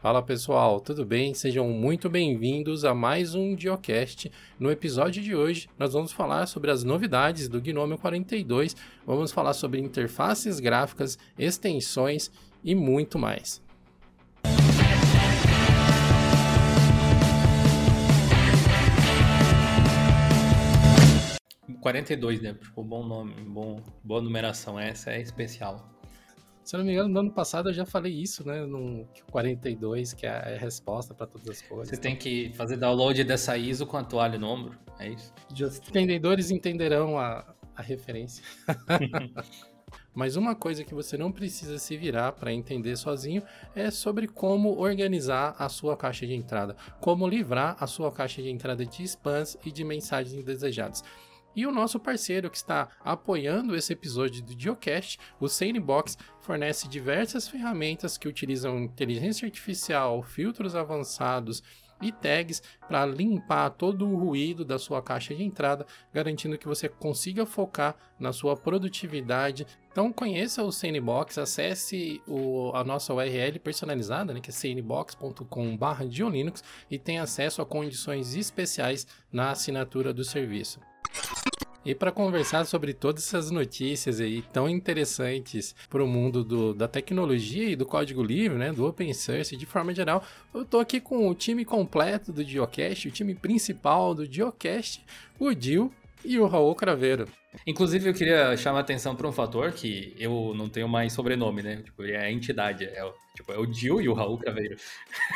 Fala pessoal, tudo bem? Sejam muito bem-vindos a mais um Diocast. No episódio de hoje, nós vamos falar sobre as novidades do Gnome 42, vamos falar sobre interfaces gráficas, extensões e muito mais. 42, né? Tipo, bom nome, bom, boa numeração. Essa é especial. Se eu não me engano, no ano passado eu já falei isso, né? No 42, que é a resposta para todas as coisas. Você tem que fazer download dessa ISO com a toalha no ombro, é isso? Just. Entendedores entenderão a, a referência. Mas uma coisa que você não precisa se virar para entender sozinho é sobre como organizar a sua caixa de entrada, como livrar a sua caixa de entrada de spams e de mensagens indesejadas. E o nosso parceiro que está apoiando esse episódio do Geocast, o Sanebox, fornece diversas ferramentas que utilizam inteligência artificial, filtros avançados e tags para limpar todo o ruído da sua caixa de entrada, garantindo que você consiga focar na sua produtividade. Então conheça o Sanebox, acesse o, a nossa URL personalizada, né, que é sanebox.com/linux e tenha acesso a condições especiais na assinatura do serviço. E para conversar sobre todas essas notícias aí tão interessantes para o mundo do, da tecnologia e do código livre, né, do open source de forma geral, eu estou aqui com o time completo do Geocast, o time principal do Geocast, o Dil e o Raul Craveiro. Inclusive, eu queria chamar a atenção para um fator que eu não tenho mais sobrenome, né? Tipo, é a entidade, é o, tipo, é o Dil e o Raul Craveiro.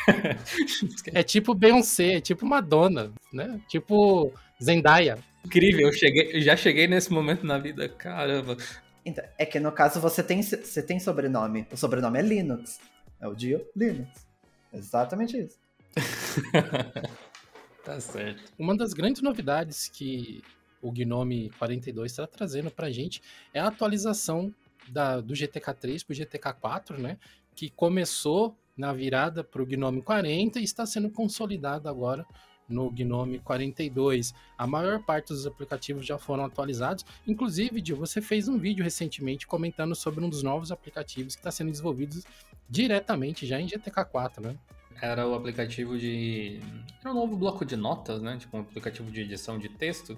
é tipo Beyoncé, é tipo Madonna, né? Tipo Zendaya. Incrível, eu, cheguei, eu já cheguei nesse momento na vida, caramba. Então, é que no caso você tem, você tem sobrenome. O sobrenome é Linux. É o Dio Linux. Exatamente isso. tá certo. Uma das grandes novidades que o Gnome 42 está trazendo para a gente é a atualização da, do GTK3 para o GTK4, né? Que começou na virada para o Gnome 40 e está sendo consolidado agora no Gnome 42. A maior parte dos aplicativos já foram atualizados. Inclusive, Dio, você fez um vídeo recentemente comentando sobre um dos novos aplicativos que está sendo desenvolvido diretamente já em GTK4, né? Era o aplicativo de. Era um novo bloco de notas, né? Tipo um aplicativo de edição de texto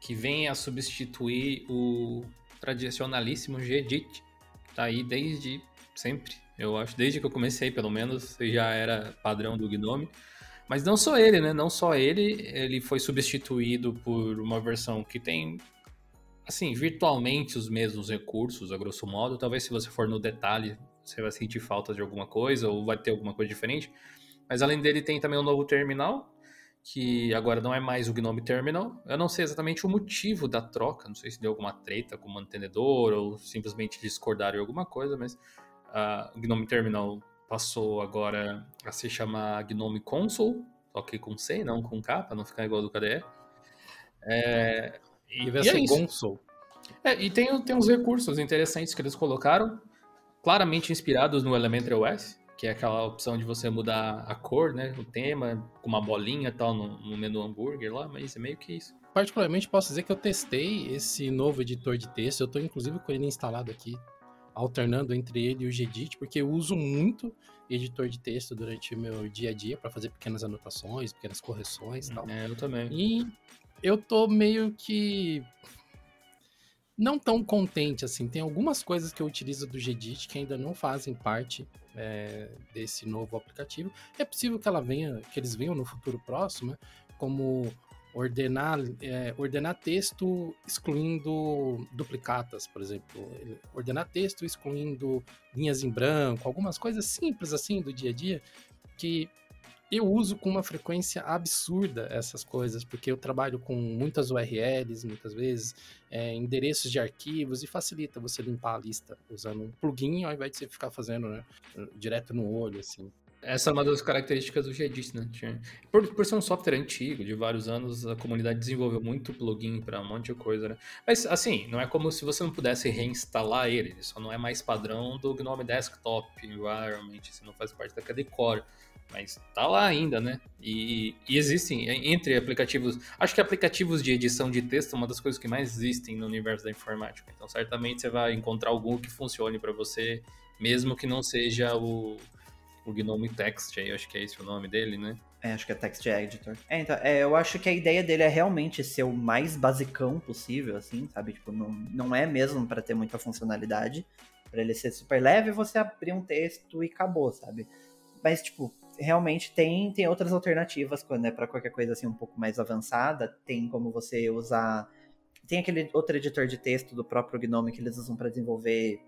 que vem a substituir o tradicionalíssimo Gedit, tá aí desde sempre. Eu acho, desde que eu comecei, pelo menos, já era padrão do Gnome. Mas não só ele, né? Não só ele, ele foi substituído por uma versão que tem, assim, virtualmente os mesmos recursos, a grosso modo. Talvez se você for no detalhe, você vai sentir falta de alguma coisa ou vai ter alguma coisa diferente. Mas além dele, tem também um novo terminal, que agora não é mais o Gnome Terminal. Eu não sei exatamente o motivo da troca, não sei se deu alguma treta com o mantenedor ou simplesmente discordaram em alguma coisa, mas uh, o Gnome Terminal passou agora a se chamar Gnome Console, só que com C, não com K, para não ficar igual do KDE. É, e, vai ser é console. É, e tem, tem uns recursos interessantes que eles colocaram, claramente inspirados no Elementary OS, que é aquela opção de você mudar a cor, né, o tema, com uma bolinha e tal no, no menu hambúrguer lá, mas é meio que isso. Particularmente posso dizer que eu testei esse novo editor de texto, eu estou inclusive com ele instalado aqui alternando entre ele e o Gedit, porque eu uso muito editor de texto durante o meu dia a dia para fazer pequenas anotações, pequenas correções e tal. É, eu também. E eu tô meio que não tão contente assim. Tem algumas coisas que eu utilizo do Gedit que ainda não fazem parte é, desse novo aplicativo. É possível que ela venha, que eles venham no futuro próximo, né? como ordenar, é, ordenar texto excluindo duplicatas, por exemplo. Ordenar texto excluindo linhas em branco, algumas coisas simples assim do dia a dia que eu uso com uma frequência absurda essas coisas, porque eu trabalho com muitas URLs, muitas vezes, é, endereços de arquivos, e facilita você limpar a lista usando um plugin ao invés de você ficar fazendo né, direto no olho, assim. Essa é uma das características do Gedit, né? Por, por ser um software antigo, de vários anos, a comunidade desenvolveu muito plugin para um monte de coisa, né? Mas, assim, não é como se você não pudesse reinstalar ele, ele só não é mais padrão do GNOME Desktop Environment, você não faz parte da KDE. Mas tá lá ainda, né? E, e, existem, entre aplicativos, acho que aplicativos de edição de texto é uma das coisas que mais existem no universo da informática. Então, certamente você vai encontrar algum que funcione para você, mesmo que não seja o o Gnome Text, aí, acho que é esse o nome dele, né? É, acho que é Text Editor. É, então, é, eu acho que a ideia dele é realmente ser o mais basicão possível, assim, sabe? Tipo, não, não é mesmo para ter muita funcionalidade. para ele ser super leve, você abrir um texto e acabou, sabe? Mas, tipo, realmente tem, tem outras alternativas quando é para qualquer coisa assim um pouco mais avançada. Tem como você usar. Tem aquele outro editor de texto do próprio Gnome que eles usam para desenvolver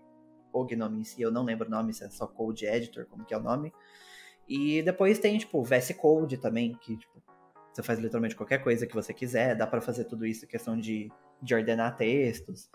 o Gnome em si, eu não lembro o nome, se é só Code Editor, como que é o nome. E depois tem, tipo, VS Code também, que, tipo, você faz literalmente qualquer coisa que você quiser, dá para fazer tudo isso, questão de, de ordenar textos.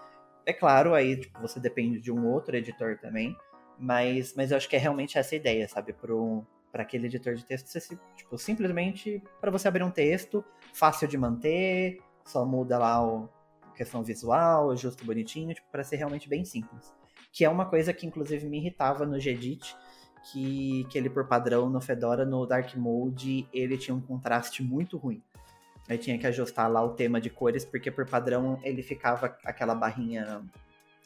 É claro, aí, tipo, você depende de um outro editor também, mas, mas eu acho que é realmente essa ideia, sabe? Para aquele editor de texto, você, tipo, simplesmente para você abrir um texto, fácil de manter, só muda lá o questão visual, justo bonitinho, tipo, para ser realmente bem simples que é uma coisa que inclusive me irritava no Gedit, que, que ele por padrão no Fedora, no Dark Mode, ele tinha um contraste muito ruim. Aí tinha que ajustar lá o tema de cores, porque por padrão ele ficava aquela barrinha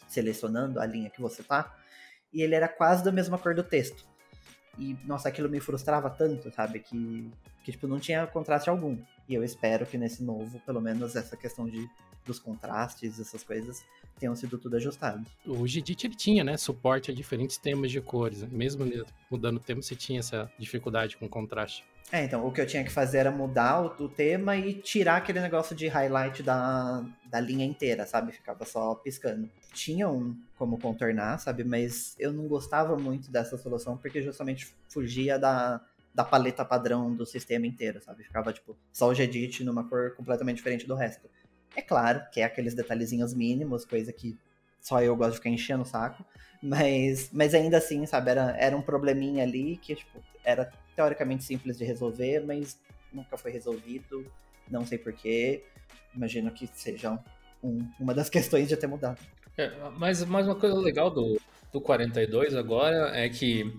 selecionando a linha que você tá, e ele era quase da mesma cor do texto. E, nossa, aquilo me frustrava tanto, sabe? Que, que tipo, não tinha contraste algum. E eu espero que nesse novo, pelo menos, essa questão de, dos contrastes, essas coisas, tenham sido tudo ajustados. O Gidit ele tinha, né, suporte a diferentes temas de cores. Mesmo mudando o tema, você tinha essa dificuldade com contraste. É, então, o que eu tinha que fazer era mudar o, o, tema e tirar aquele negócio de highlight da, da linha inteira, sabe? Ficava só piscando. Tinha um como contornar, sabe? Mas eu não gostava muito dessa solução porque justamente fugia da, da paleta padrão do sistema inteiro, sabe? Ficava, tipo, só o Gedit numa cor completamente diferente do resto. É claro que é aqueles detalhezinhos mínimos, coisa que só eu gosto de ficar enchendo o saco. Mas, mas ainda assim, sabe, era, era um probleminha ali que, tipo, era teoricamente simples de resolver, mas nunca foi resolvido. Não sei porquê. Imagino que seja um, uma das questões de ter mudado. É, mas, mas uma coisa legal do, do 42 agora é que,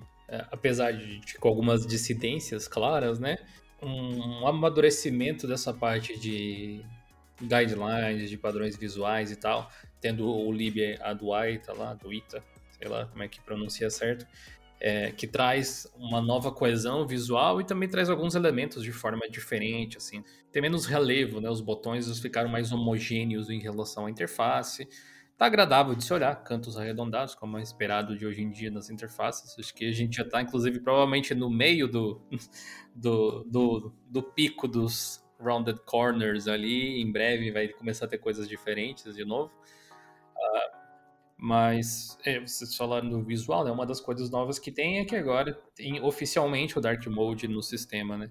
apesar de, com algumas dissidências claras, né? Um amadurecimento dessa parte de guidelines de padrões visuais e tal, tendo o lib Aduaita lá, do Ita, sei lá como é que pronuncia certo, é, que traz uma nova coesão visual e também traz alguns elementos de forma diferente, assim. Tem menos relevo, né? Os botões ficaram mais homogêneos em relação à interface. Tá agradável de se olhar, cantos arredondados, como é esperado de hoje em dia nas interfaces. Acho que a gente já está, inclusive, provavelmente no meio do, do, do, do pico dos rounded corners ali. Em breve vai começar a ter coisas diferentes de novo. Uh, mas é, vocês falaram do visual, né? Uma das coisas novas que tem é que agora tem oficialmente o Dark Mode no sistema, né?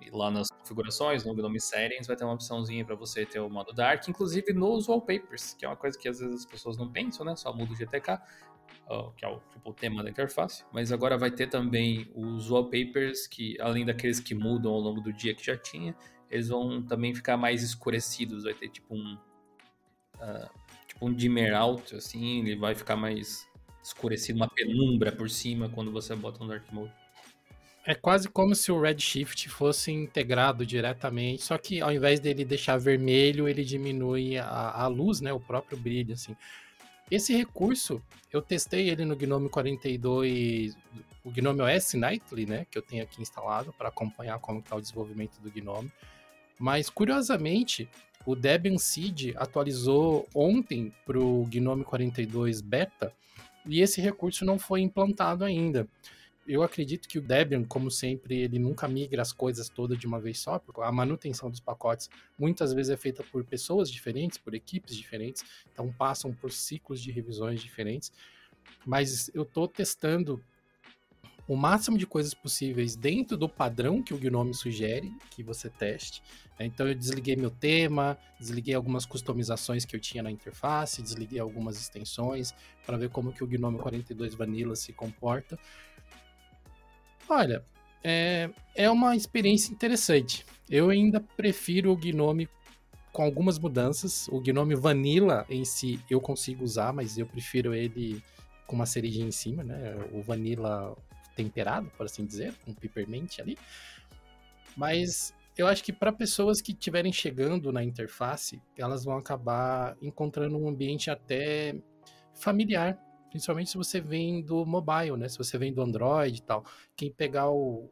E lá nas configurações, no Gnome Settings, vai ter uma opçãozinha para você ter o modo Dark, inclusive nos wallpapers, que é uma coisa que às vezes as pessoas não pensam, né? Só muda o GTK, que é o, tipo, o tema da interface. Mas agora vai ter também os wallpapers, que além daqueles que mudam ao longo do dia que já tinha, eles vão também ficar mais escurecidos, vai ter tipo um uh, tipo um dimmer out, assim, ele vai ficar mais escurecido, uma penumbra por cima quando você bota no Dark Mode. É quase como se o Redshift fosse integrado diretamente, só que ao invés dele deixar vermelho, ele diminui a, a luz, né, o próprio brilho, assim. Esse recurso, eu testei ele no Gnome 42, o Gnome OS Nightly, né, que eu tenho aqui instalado para acompanhar como está o desenvolvimento do Gnome. Mas, curiosamente, o Debian Seed atualizou ontem para o Gnome 42 Beta e esse recurso não foi implantado ainda. Eu acredito que o Debian, como sempre, ele nunca migra as coisas todas de uma vez só, porque a manutenção dos pacotes muitas vezes é feita por pessoas diferentes, por equipes diferentes, então passam por ciclos de revisões diferentes. Mas eu estou testando o máximo de coisas possíveis dentro do padrão que o Gnome sugere que você teste. Então eu desliguei meu tema, desliguei algumas customizações que eu tinha na interface, desliguei algumas extensões para ver como que o Gnome 42 Vanilla se comporta. Olha, é, é uma experiência interessante. Eu ainda prefiro o Gnome com algumas mudanças. O Gnome Vanilla em si eu consigo usar, mas eu prefiro ele com uma cerejinha em cima, né? O Vanilla temperado, por assim dizer, um peppermint ali. Mas eu acho que para pessoas que estiverem chegando na interface, elas vão acabar encontrando um ambiente até familiar. Principalmente se você vem do mobile, né? Se você vem do Android e tal. Quem pegar o,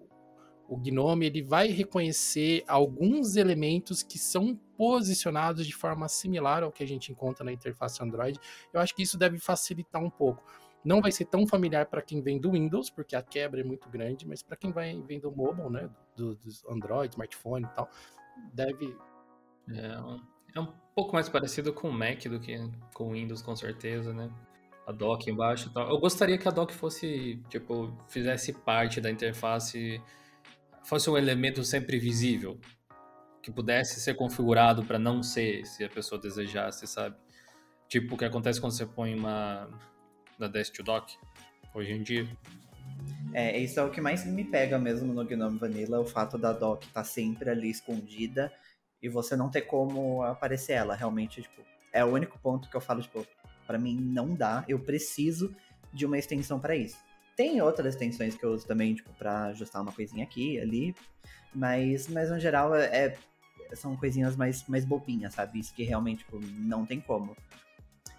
o Gnome, ele vai reconhecer alguns elementos que são posicionados de forma similar ao que a gente encontra na interface Android. Eu acho que isso deve facilitar um pouco. Não vai ser tão familiar para quem vem do Windows, porque a quebra é muito grande, mas para quem vai, vem do mobile, né, do, do Android, smartphone e tal, deve. É é um pouco mais parecido com o Mac do que com o Windows, com certeza, né? Dock embaixo e tal. Eu gostaria que a dock fosse, tipo, fizesse parte da interface, fosse um elemento sempre visível, que pudesse ser configurado para não ser, se a pessoa desejasse, sabe? Tipo o que acontece quando você põe uma da Dock hoje em dia. É, isso é o que mais me pega mesmo no Gnome Vanilla, o fato da dock estar tá sempre ali escondida e você não ter como aparecer ela. Realmente, tipo, é o único ponto que eu falo, tipo, para mim não dá, eu preciso de uma extensão para isso. Tem outras extensões que eu uso também, tipo, pra ajustar uma coisinha aqui, ali, mas, mas no geral é, é são coisinhas mais, mais bobinhas, sabe? Isso que realmente, tipo, não tem como.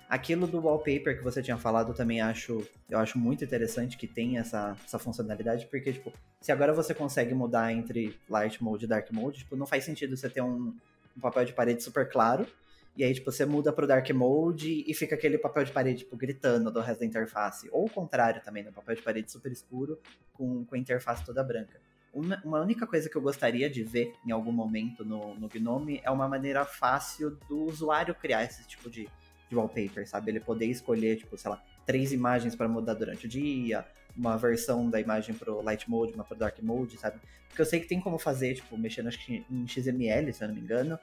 Aquilo do wallpaper que você tinha falado também acho, eu acho muito interessante que tem essa, essa funcionalidade, porque, tipo, se agora você consegue mudar entre light mode e dark mode, tipo, não faz sentido você ter um, um papel de parede super claro, e aí, tipo, você muda pro dark mode e fica aquele papel de parede, tipo, gritando do resto da interface. Ou o contrário também, né? Papel de parede super escuro com, com a interface toda branca. Uma, uma, única coisa que eu gostaria de ver em algum momento no, no Gnome é uma maneira fácil do usuário criar esse tipo de, de wallpaper, sabe? Ele poder escolher, tipo, sei lá, três imagens para mudar durante o dia, uma versão da imagem pro light mode, uma pro dark mode, sabe? Porque eu sei que tem como fazer, tipo, mexendo acho que em XML, se eu não me engano,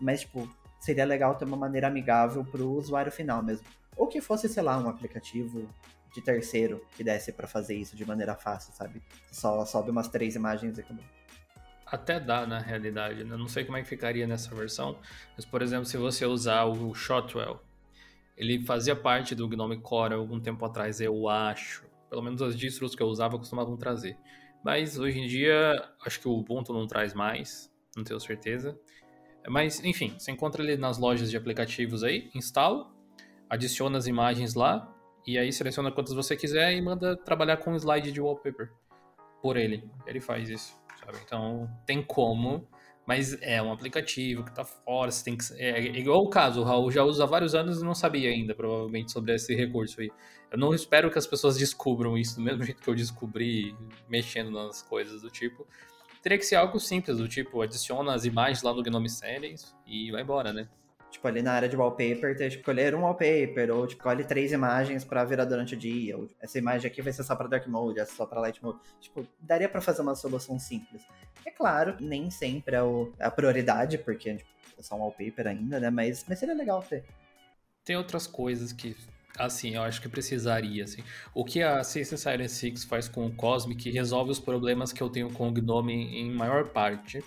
mas, tipo, seria legal ter uma maneira amigável pro usuário final mesmo. Ou que fosse, sei lá, um aplicativo de terceiro que desse para fazer isso de maneira fácil, sabe? Só sobe umas três imagens e acabou. Até dá na realidade, né? Não sei como é que ficaria nessa versão, mas por exemplo, se você usar o Shotwell, ele fazia parte do Gnome Core algum tempo atrás, eu acho. Pelo menos as distros que eu usava costumavam trazer. Mas hoje em dia, acho que o Ubuntu não traz mais, não tenho certeza. Mas, enfim, você encontra ele nas lojas de aplicativos aí, instala, adiciona as imagens lá, e aí seleciona quantas você quiser e manda trabalhar com slide de wallpaper por ele. Ele faz isso, sabe? Então, tem como mas é um aplicativo que tá fora, você tem que. É, é, igual o caso, o Raul já usa há vários anos e não sabia ainda, provavelmente, sobre esse recurso aí. Eu não espero que as pessoas descubram isso do mesmo jeito que eu descobri mexendo nas coisas do tipo. Teria que ser algo simples, do tipo, adiciona as imagens lá no Gnome Settings e vai embora, né? Tipo, ali na área de wallpaper, ter, tipo, escolher um wallpaper, ou tipo, escolhe três imagens para virar durante o dia, ou essa imagem aqui vai ser só para dark mode, essa só para light mode. Tipo, daria para fazer uma solução simples. É claro, nem sempre é, o, a prioridade, porque tipo, é só um wallpaper ainda, né? Mas, mas seria legal ter. Tem outras coisas que, assim, eu acho que precisaria, assim. O que a System Siren 6 faz com o Cosmic resolve os problemas que eu tenho com o Gnome em maior parte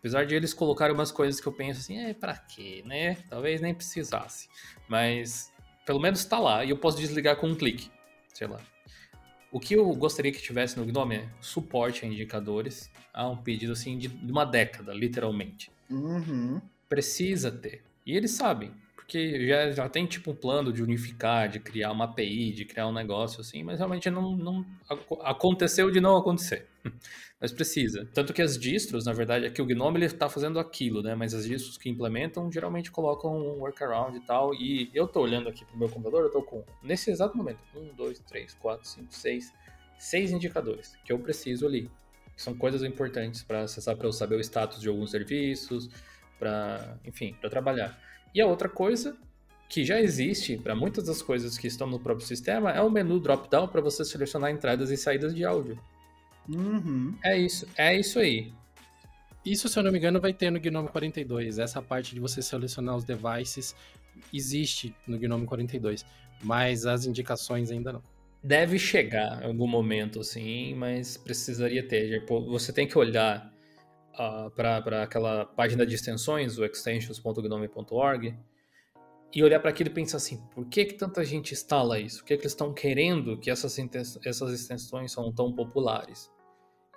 Apesar de eles colocarem umas coisas que eu penso assim, é, pra quê, né? Talvez nem precisasse. Mas pelo menos tá lá e eu posso desligar com um clique. Sei lá. O que eu gostaria que tivesse no Gnome é suporte a indicadores. Há um pedido assim de uma década, literalmente. Uhum. Precisa ter. E eles sabem. Porque já, já tem tipo um plano de unificar, de criar uma API, de criar um negócio assim, mas realmente não, não aconteceu de não acontecer. mas precisa. Tanto que as distros, na verdade, é que o Gnome ele está fazendo aquilo, né? Mas as distros que implementam geralmente colocam um workaround e tal. E eu tô olhando aqui pro meu computador, eu tô com, nesse exato momento, um, dois, três, quatro, cinco, seis, seis indicadores que eu preciso ali. Que são coisas importantes para acessar, para eu saber o status de alguns serviços, para, enfim, para trabalhar. E a outra coisa que já existe para muitas das coisas que estão no próprio sistema é o menu drop-down para você selecionar entradas e saídas de áudio. Uhum. É isso, é isso aí. Isso, se eu não me engano, vai ter no Gnome 42. Essa parte de você selecionar os devices existe no Gnome 42, mas as indicações ainda não. Deve chegar em algum momento, assim, mas precisaria ter. Você tem que olhar uh, para aquela página de extensões, o extensions.gnome.org, e olhar para aquilo e pensar assim, por que, que tanta gente instala isso? Por que, que eles estão querendo que essas, essas extensões são tão populares?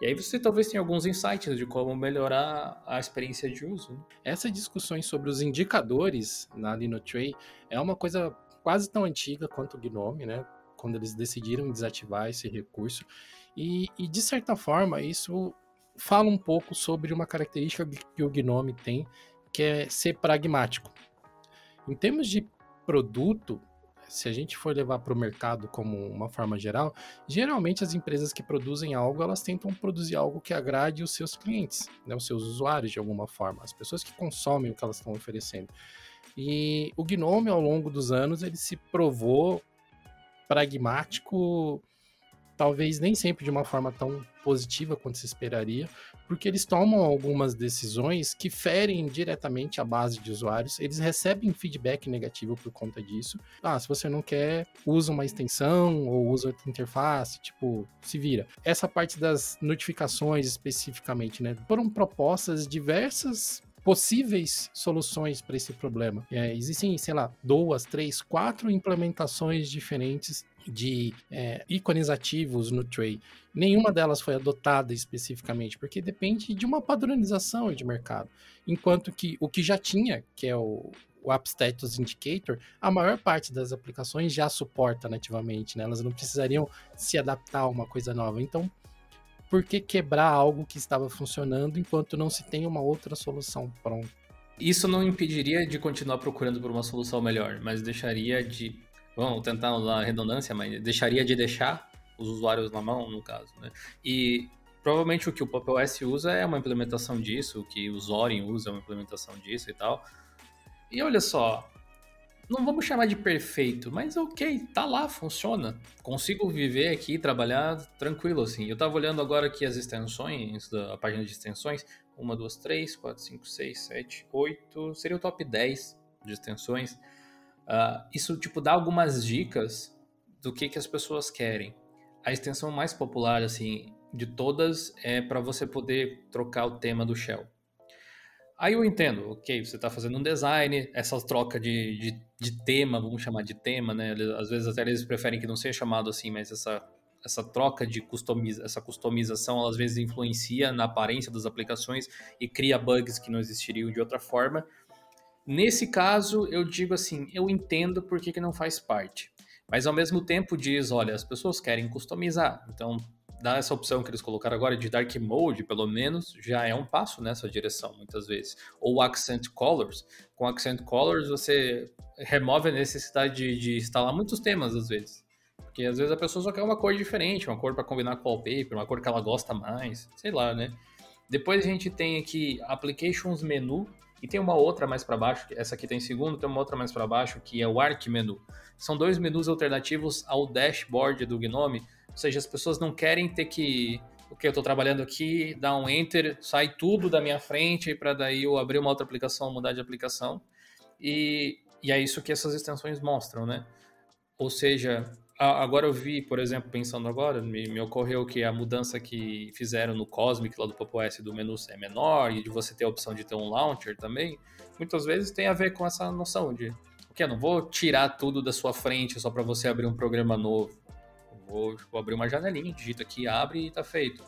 E aí você talvez tenha alguns insights de como melhorar a experiência de uso. Né? Essas discussões sobre os indicadores na Linotray é uma coisa quase tão antiga quanto o Gnome, né? quando eles decidiram desativar esse recurso. E, e, de certa forma, isso fala um pouco sobre uma característica que o Gnome tem, que é ser pragmático. Em termos de produto, se a gente for levar para o mercado como uma forma geral, geralmente as empresas que produzem algo, elas tentam produzir algo que agrade os seus clientes, né, os seus usuários de alguma forma, as pessoas que consomem o que elas estão oferecendo. E o Gnome, ao longo dos anos, ele se provou pragmático talvez nem sempre de uma forma tão positiva quanto se esperaria, porque eles tomam algumas decisões que ferem diretamente a base de usuários, eles recebem feedback negativo por conta disso. Ah, se você não quer, usa uma extensão ou usa outra interface, tipo, se vira. Essa parte das notificações especificamente, né, foram propostas diversas possíveis soluções para esse problema. É, existem, sei lá, duas, três, quatro implementações diferentes de é, ícones ativos no tray. Nenhuma delas foi adotada especificamente, porque depende de uma padronização de mercado. Enquanto que o que já tinha, que é o, o App Status Indicator, a maior parte das aplicações já suporta nativamente, né? Elas não precisariam se adaptar a uma coisa nova. Então, por que quebrar algo que estava funcionando enquanto não se tem uma outra solução pronta? Isso não impediria de continuar procurando por uma solução melhor, mas deixaria de vamos tentar usar redundância, mas deixaria de deixar os usuários na mão, no caso, né? E provavelmente o que o Pop OS usa é uma implementação disso, o que o Zorin usa é uma implementação disso e tal. E olha só, não vamos chamar de perfeito, mas ok, tá lá, funciona. Consigo viver aqui, trabalhar tranquilo, assim. Eu tava olhando agora aqui as extensões, a página de extensões. Uma, duas, três, quatro, cinco, seis, sete, oito. Seria o top 10 de extensões. Uh, isso tipo dá algumas dicas do que, que as pessoas querem. A extensão mais popular assim de todas é para você poder trocar o tema do shell. Aí eu entendo, ok, você está fazendo um design, essa troca de, de, de, tema, vamos chamar de tema, né? Às vezes até eles preferem que não seja chamado assim, mas essa, essa troca de customiza, essa customização, às vezes influencia na aparência das aplicações e cria bugs que não existiriam de outra forma. Nesse caso, eu digo assim, eu entendo por que, que não faz parte. Mas ao mesmo tempo diz, olha, as pessoas querem customizar. Então, dar essa opção que eles colocaram agora de Dark Mode, pelo menos, já é um passo nessa direção, muitas vezes. Ou Accent Colors. Com Accent Colors, você remove a necessidade de, de instalar muitos temas, às vezes. Porque às vezes a pessoa só quer uma cor diferente, uma cor para combinar com o wallpaper, uma cor que ela gosta mais, sei lá, né? Depois a gente tem aqui Applications Menu, e tem uma outra mais para baixo, essa aqui tem segundo, tem uma outra mais para baixo, que é o Arc Menu. São dois menus alternativos ao dashboard do Gnome, ou seja, as pessoas não querem ter que o que eu estou trabalhando aqui, dar um enter, sai tudo da minha frente para daí eu abrir uma outra aplicação, mudar de aplicação. E, e é isso que essas extensões mostram, né? Ou seja, Agora eu vi, por exemplo, pensando agora, me, me, ocorreu que a mudança que fizeram no Cosmic lá do Pop OS do menu é menor e de você ter a opção de ter um launcher também, muitas vezes tem a ver com essa noção de, ok, eu não vou tirar tudo da sua frente só para você abrir um programa novo. Vou abrir uma janelinha, digita aqui, abre e tá feito.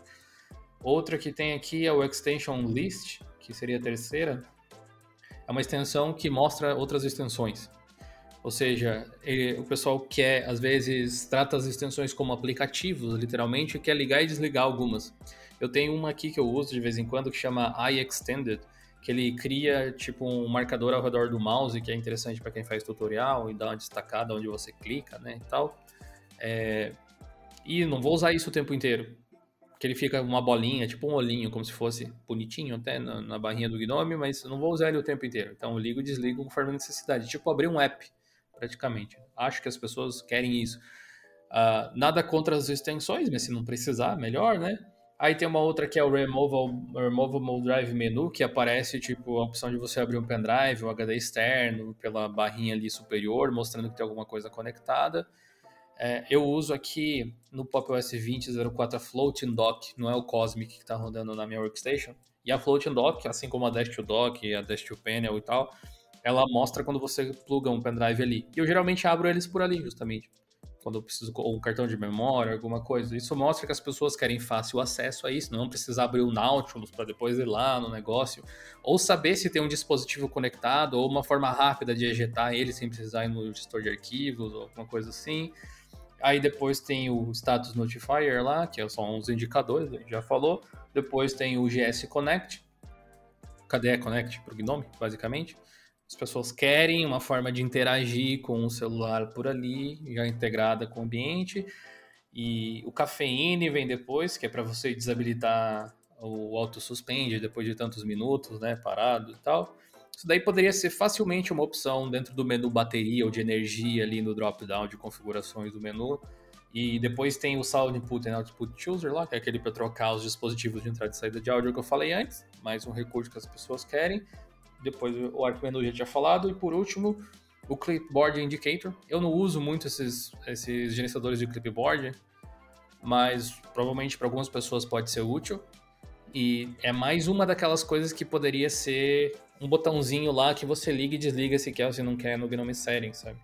Outra que tem aqui é o Extension List, que seria a terceira. É uma extensão que mostra outras extensões. Ou seja, ele, o pessoal quer, às vezes, trata as extensões como aplicativos, literalmente, e quer ligar e desligar algumas. Eu tenho uma aqui que eu uso de vez em quando que chama iExtended, que ele cria tipo um marcador ao redor do mouse, que é interessante para quem faz tutorial e dá uma destacada onde você clica, né, e tal. É... E não vou usar isso o tempo inteiro, que ele fica uma bolinha, tipo um olhinho, como se fosse bonitinho até na, na barrinha do Gnome, mas não vou usar ele o tempo inteiro. Então eu ligo e desligo conforme a necessidade, tipo abrir um app praticamente. Acho que as pessoas querem isso. Uh, nada contra as extensões, mas se não precisar, melhor, né? Aí tem uma outra que é o Removable, Removable Drive Menu, que aparece tipo a opção de você abrir um pendrive, um HD externo, pela barrinha ali superior, mostrando que tem alguma coisa conectada. É, eu uso aqui no Pop OS 20.04 a Floating Dock, não é o Cosmic que está rodando na minha workstation. E a Floating Dock, assim como a Dash to Dock, a Dash to Panel e tal, ela mostra quando você pluga um pendrive ali. E eu geralmente abro eles por ali, justamente. Quando eu preciso, ou um cartão de memória, alguma coisa. Isso mostra que as pessoas querem fácil acesso a isso, não precisa abrir o Nautilus para depois ir lá no negócio. Ou saber se tem um dispositivo conectado, ou uma forma rápida de ejetar ele sem precisar ir no gestor de arquivos, ou alguma coisa assim. Aí depois tem o Status Notifier lá, que são os indicadores, a gente já falou. Depois tem o GS Connect, KDE Connect para o Gnome, basicamente. As pessoas querem uma forma de interagir com o celular por ali, já integrada com o ambiente. E o Cafeine vem depois, que é para você desabilitar o auto suspende depois de tantos minutos, né, parado e tal. Isso daí poderia ser facilmente uma opção dentro do menu bateria ou de energia ali no drop-down de configurações do menu. E depois tem o Sound Input and Output Chooser lá, que é aquele para trocar os dispositivos de entrada e saída de áudio que eu falei antes, mais um recurso que as pessoas querem. Depois o Arc Menu já tinha falado. E por último, o Clipboard Indicator. Eu não uso muito esses, esses gerenciadores de clipboard, mas provavelmente para algumas pessoas pode ser útil. E é mais uma daquelas coisas que poderia ser um botãozinho lá que você liga e desliga se quer ou se não quer no Gnome Settings, sabe?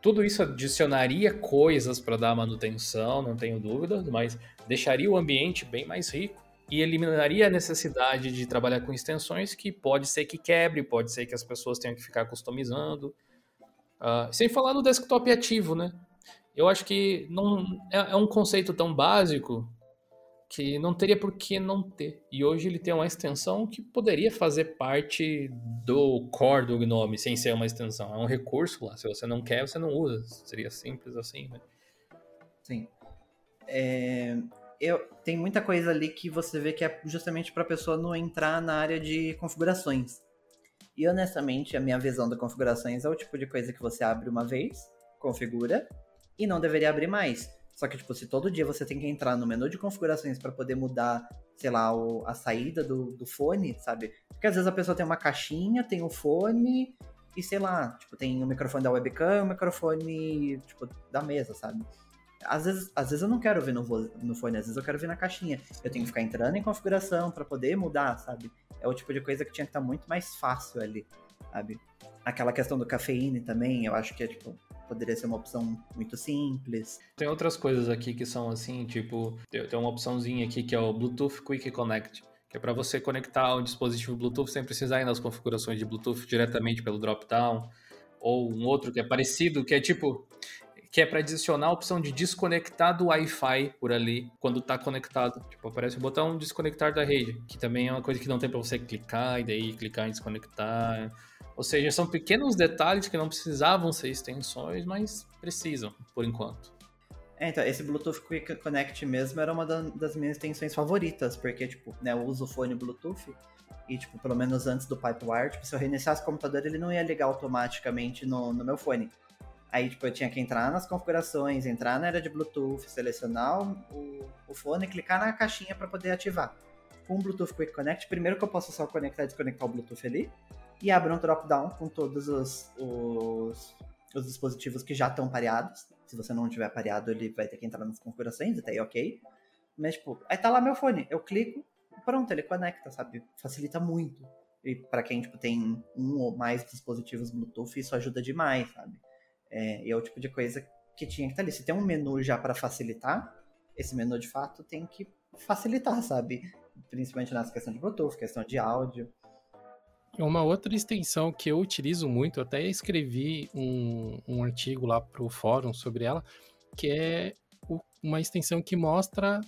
Tudo isso adicionaria coisas para dar manutenção, não tenho dúvida, mas deixaria o ambiente bem mais rico e eliminaria a necessidade de trabalhar com extensões que pode ser que quebre, pode ser que as pessoas tenham que ficar customizando. Uh, sem falar no desktop ativo, né? Eu acho que não é, é um conceito tão básico que não teria por que não ter. E hoje ele tem uma extensão que poderia fazer parte do core do Gnome, sem ser uma extensão. É um recurso lá. Se você não quer, você não usa. Seria simples assim, né? Sim. É, eu, tem muita coisa ali que você vê que é justamente para a pessoa não entrar na área de configurações. E honestamente, a minha visão da configurações é o tipo de coisa que você abre uma vez, configura, e não deveria abrir mais. Só que, tipo, se todo dia você tem que entrar no menu de configurações para poder mudar, sei lá, o, a saída do, do fone, sabe? Porque às vezes a pessoa tem uma caixinha, tem o um fone e, sei lá, tipo, tem o microfone da webcam o microfone, tipo, da mesa, sabe? Às vezes, às vezes eu não quero ouvir no, no fone, às vezes eu quero ouvir na caixinha. Eu tenho que ficar entrando em configuração para poder mudar, sabe? É o tipo de coisa que tinha que estar tá muito mais fácil ali, sabe? Aquela questão do cafeína também, eu acho que é, tipo, poderia ser uma opção muito simples. Tem outras coisas aqui que são assim, tipo, tem uma opçãozinha aqui que é o Bluetooth Quick Connect, que é para você conectar um dispositivo Bluetooth sem precisar ir nas configurações de Bluetooth diretamente pelo drop-down, ou um outro que é parecido, que é tipo, que é para adicionar a opção de desconectar do Wi-Fi por ali quando está conectado. Tipo, aparece o botão desconectar da rede, que também é uma coisa que não tem para você clicar e daí clicar em desconectar. Ou seja, são pequenos detalhes que não precisavam ser extensões, mas precisam, por enquanto. É, então, esse Bluetooth Quick Connect mesmo era uma das minhas extensões favoritas, porque, tipo, né, eu uso o fone Bluetooth e, tipo, pelo menos antes do Pipewire, tipo, se eu reiniciasse o computador, ele não ia ligar automaticamente no, no meu fone. Aí, tipo, eu tinha que entrar nas configurações, entrar na área de Bluetooth, selecionar o, o fone clicar na caixinha para poder ativar. Com o Bluetooth Quick Connect, primeiro que eu posso só conectar e desconectar o Bluetooth ali, e abre um drop-down com todos os, os, os, dispositivos que já estão pareados. Se você não tiver pareado, ele vai ter que entrar nas configurações, até aí ok. Mas, tipo, aí tá lá meu fone, eu clico, pronto, ele conecta, sabe? Facilita muito. E para quem, tipo, tem um ou mais dispositivos Bluetooth, isso ajuda demais, sabe? É, e é o tipo de coisa que tinha que estar tá ali. Se tem um menu já para facilitar, esse menu de fato tem que facilitar, sabe? Principalmente nessa questão de Bluetooth, questão de áudio. Uma outra extensão que eu utilizo muito, até escrevi um, um artigo lá para o fórum sobre ela, que é o, uma extensão que mostra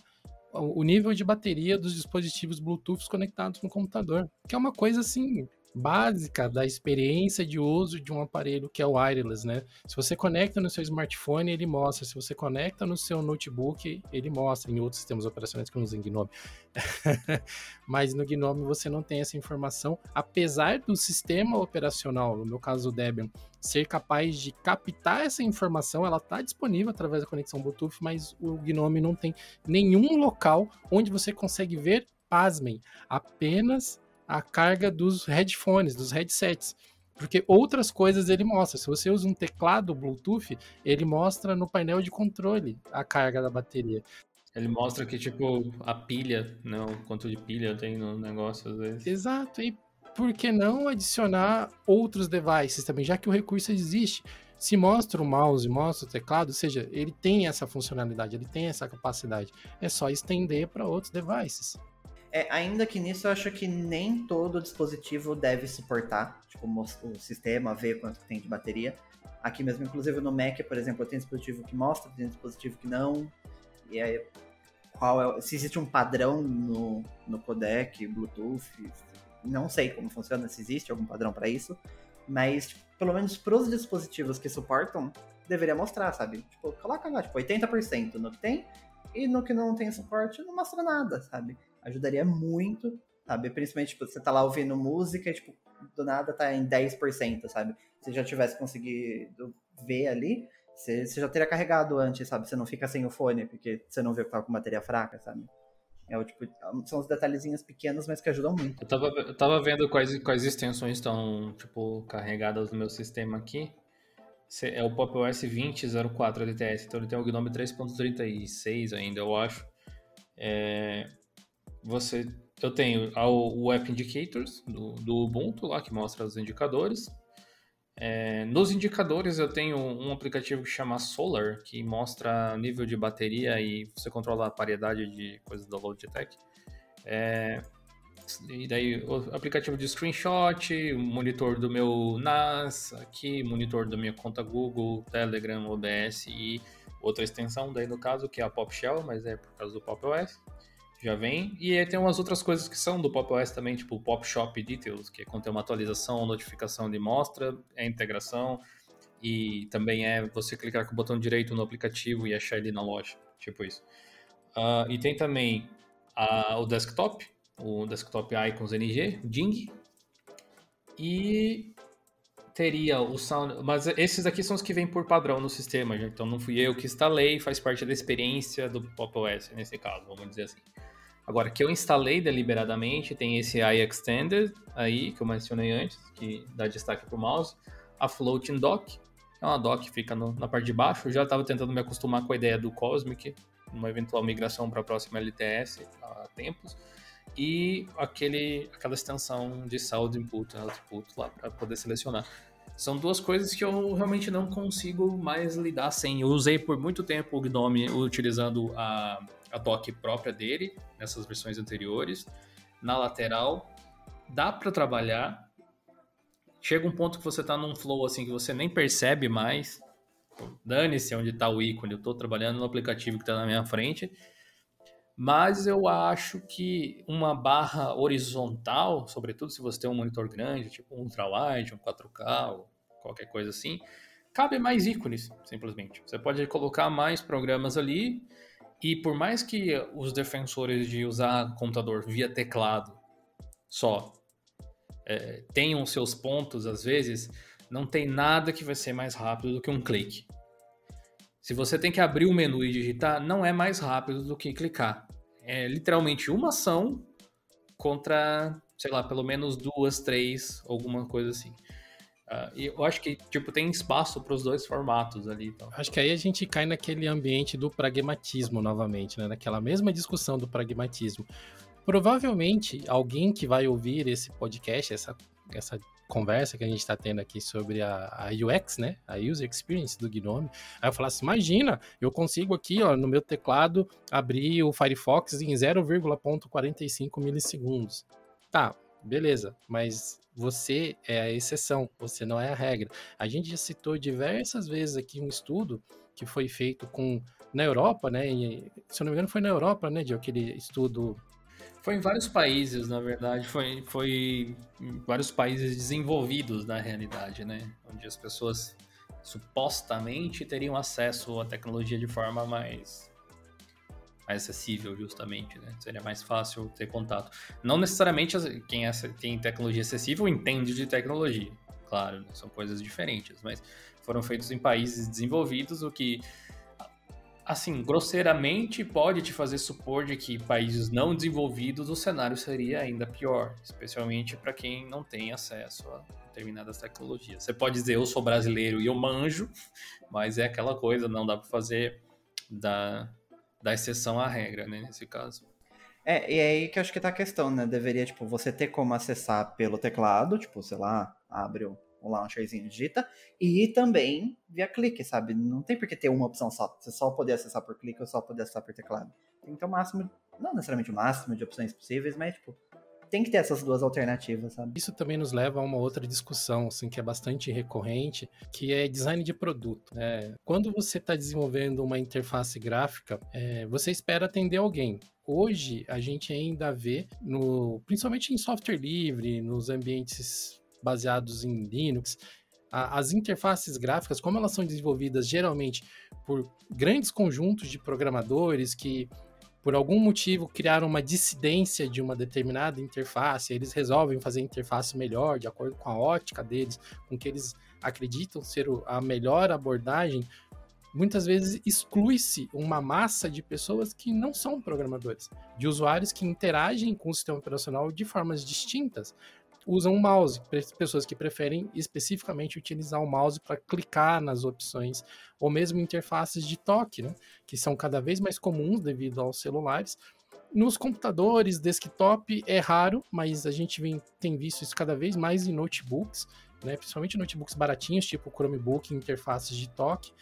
o nível de bateria dos dispositivos Bluetooth conectados no computador, que é uma coisa assim básica da experiência de uso de um aparelho que é o wireless, né? Se você conecta no seu smartphone, ele mostra. Se você conecta no seu notebook, ele mostra. Em outros sistemas operacionais que não uso em Gnome. Mas no Gnome você não tem essa informação, apesar do sistema operacional, no meu caso o Debian, ser capaz de captar essa informação, ela está disponível através da conexão Bluetooth, mas o Gnome não tem nenhum local onde você consegue ver, pasmem, apenas a carga dos headphones, dos headsets. Porque outras coisas ele mostra. Se você usa um teclado Bluetooth, ele mostra no painel de controle a carga da bateria. Ele mostra que, tipo, a pilha, não, né, quanto de pilha tem no negócio às vezes. Exato. E por que não adicionar outros devices também, já que o recurso existe? Se mostra o mouse, mostra o teclado, ou seja, ele tem essa funcionalidade, ele tem essa capacidade. É só estender para outros devices. É, ainda que nisso eu acho que nem todo dispositivo deve suportar, tipo, o sistema, ver quanto tem de bateria. Aqui mesmo, inclusive no Mac, por exemplo, eu tenho dispositivo que mostra, tem dispositivo que não. E aí, qual é, se existe um padrão no, no codec, Bluetooth, não sei como funciona, se existe algum padrão para isso, mas tipo, pelo menos para os dispositivos que suportam, deveria mostrar, sabe? Tipo, coloca lá, tipo, 80% no que tem, e no que não tem suporte, não mostra nada, sabe? Ajudaria muito, sabe? Principalmente, tipo, você tá lá ouvindo música e, tipo, do nada tá em 10%, sabe? Se já tivesse conseguido ver ali, você, você já teria carregado antes, sabe? Você não fica sem o fone, porque você não vê que tava com bateria fraca, sabe? É o tipo, são os detalhezinhos pequenos, mas que ajudam muito. Eu tava, eu tava vendo quais, quais extensões estão, tipo, carregadas no meu sistema aqui. É o Pop OS 20.04 LTS, então ele tem o GNOME 3.36 ainda, eu acho. É, você, eu tenho o App Indicators do, do Ubuntu lá, que mostra os indicadores. É, nos indicadores eu tenho um aplicativo que chama Solar, que mostra nível de bateria e você controla a paridade de coisas da Logitech. É, e daí o aplicativo de screenshot, monitor do meu NAS, aqui, monitor da minha conta Google, Telegram, OBS e outra extensão daí no caso, que é a Pop Shell, mas é por causa do Pop OS. Já vem. E aí tem umas outras coisas que são do Pop OS também, tipo o Pop Shop Details, que é quando tem uma atualização, notificação de mostra, é integração. E também é você clicar com o botão direito no aplicativo e achar ele na loja. Tipo isso. Uh, e tem também a, o desktop, o Desktop Icons NG, Ding. E teria o Sound. Mas esses aqui são os que vêm por padrão no sistema, então não fui eu que instalei, faz parte da experiência do Pop OS nesse caso, vamos dizer assim. Agora, que eu instalei deliberadamente, tem esse iExtended aí, que eu mencionei antes, que dá destaque para o mouse. A Floating Dock, é uma dock que fica no, na parte de baixo. Eu já estava tentando me acostumar com a ideia do Cosmic, uma eventual migração para a próxima LTS há tempos e aquele, aquela extensão de saldo input output lá para poder selecionar. São duas coisas que eu realmente não consigo mais lidar sem. Eu usei por muito tempo o Gnome utilizando a, a dock própria dele, nessas versões anteriores. Na lateral, dá para trabalhar. Chega um ponto que você está num flow assim que você nem percebe mais. Dane-se onde está o ícone, eu estou trabalhando no aplicativo que está na minha frente mas eu acho que uma barra horizontal, sobretudo se você tem um monitor grande, tipo um ultrawide, um 4K, ou qualquer coisa assim, cabe mais ícones, simplesmente. Você pode colocar mais programas ali, e por mais que os defensores de usar computador via teclado só é, tenham seus pontos, às vezes, não tem nada que vai ser mais rápido do que um clique. Se você tem que abrir o menu e digitar, não é mais rápido do que clicar. É literalmente uma ação contra, sei lá, pelo menos duas, três, alguma coisa assim. Uh, e eu acho que, tipo, tem espaço para os dois formatos ali. Então. Acho que aí a gente cai naquele ambiente do pragmatismo novamente, né? Naquela mesma discussão do pragmatismo. Provavelmente, alguém que vai ouvir esse podcast, essa, essa conversa que a gente está tendo aqui sobre a, a, UX, né? A User Experience do Gnome. Aí eu falo assim: imagina, eu consigo aqui, ó, no meu teclado, abrir o Firefox em 0,45 milissegundos. Tá, beleza, mas você é a exceção, você não é a regra. A gente já citou diversas vezes aqui um estudo que foi feito com na Europa, né? E, se eu não me engano, foi na Europa, né? De aquele estudo foi em vários países, na verdade. Foi, foi em vários países desenvolvidos, na realidade, né? Onde as pessoas supostamente teriam acesso à tecnologia de forma mais, mais acessível, justamente, né? Seria mais fácil ter contato. Não necessariamente quem é, tem tecnologia acessível entende de tecnologia, claro, né? são coisas diferentes, mas foram feitos em países desenvolvidos, o que assim, grosseiramente pode te fazer supor de que países não desenvolvidos o cenário seria ainda pior, especialmente para quem não tem acesso a determinadas tecnologias. Você pode dizer eu sou brasileiro e eu manjo, mas é aquela coisa, não dá para fazer da, da exceção à regra, né, nesse caso. É, e é aí que eu acho que tá a questão, né? Deveria, tipo, você ter como acessar pelo teclado, tipo, sei lá, abre o um launcherzinho digita, e também via clique, sabe? Não tem por que ter uma opção só. Você só poder acessar por clique ou só poder acessar por teclado. Tem que ter o máximo, não necessariamente o máximo de opções possíveis, mas tipo, tem que ter essas duas alternativas, sabe? Isso também nos leva a uma outra discussão, assim, que é bastante recorrente, que é design de produto. É, quando você está desenvolvendo uma interface gráfica, é, você espera atender alguém. Hoje, a gente ainda vê, no, principalmente em software livre, nos ambientes baseados em Linux, as interfaces gráficas, como elas são desenvolvidas geralmente por grandes conjuntos de programadores que por algum motivo criaram uma dissidência de uma determinada interface, eles resolvem fazer a interface melhor, de acordo com a ótica deles, com que eles acreditam ser a melhor abordagem, muitas vezes exclui-se uma massa de pessoas que não são programadores, de usuários que interagem com o sistema operacional de formas distintas usam o mouse, pessoas que preferem especificamente utilizar o mouse para clicar nas opções, ou mesmo interfaces de toque, né, que são cada vez mais comuns devido aos celulares. Nos computadores, desktop é raro, mas a gente vem, tem visto isso cada vez mais em notebooks, né, principalmente notebooks baratinhos, tipo Chromebook, interfaces de toque.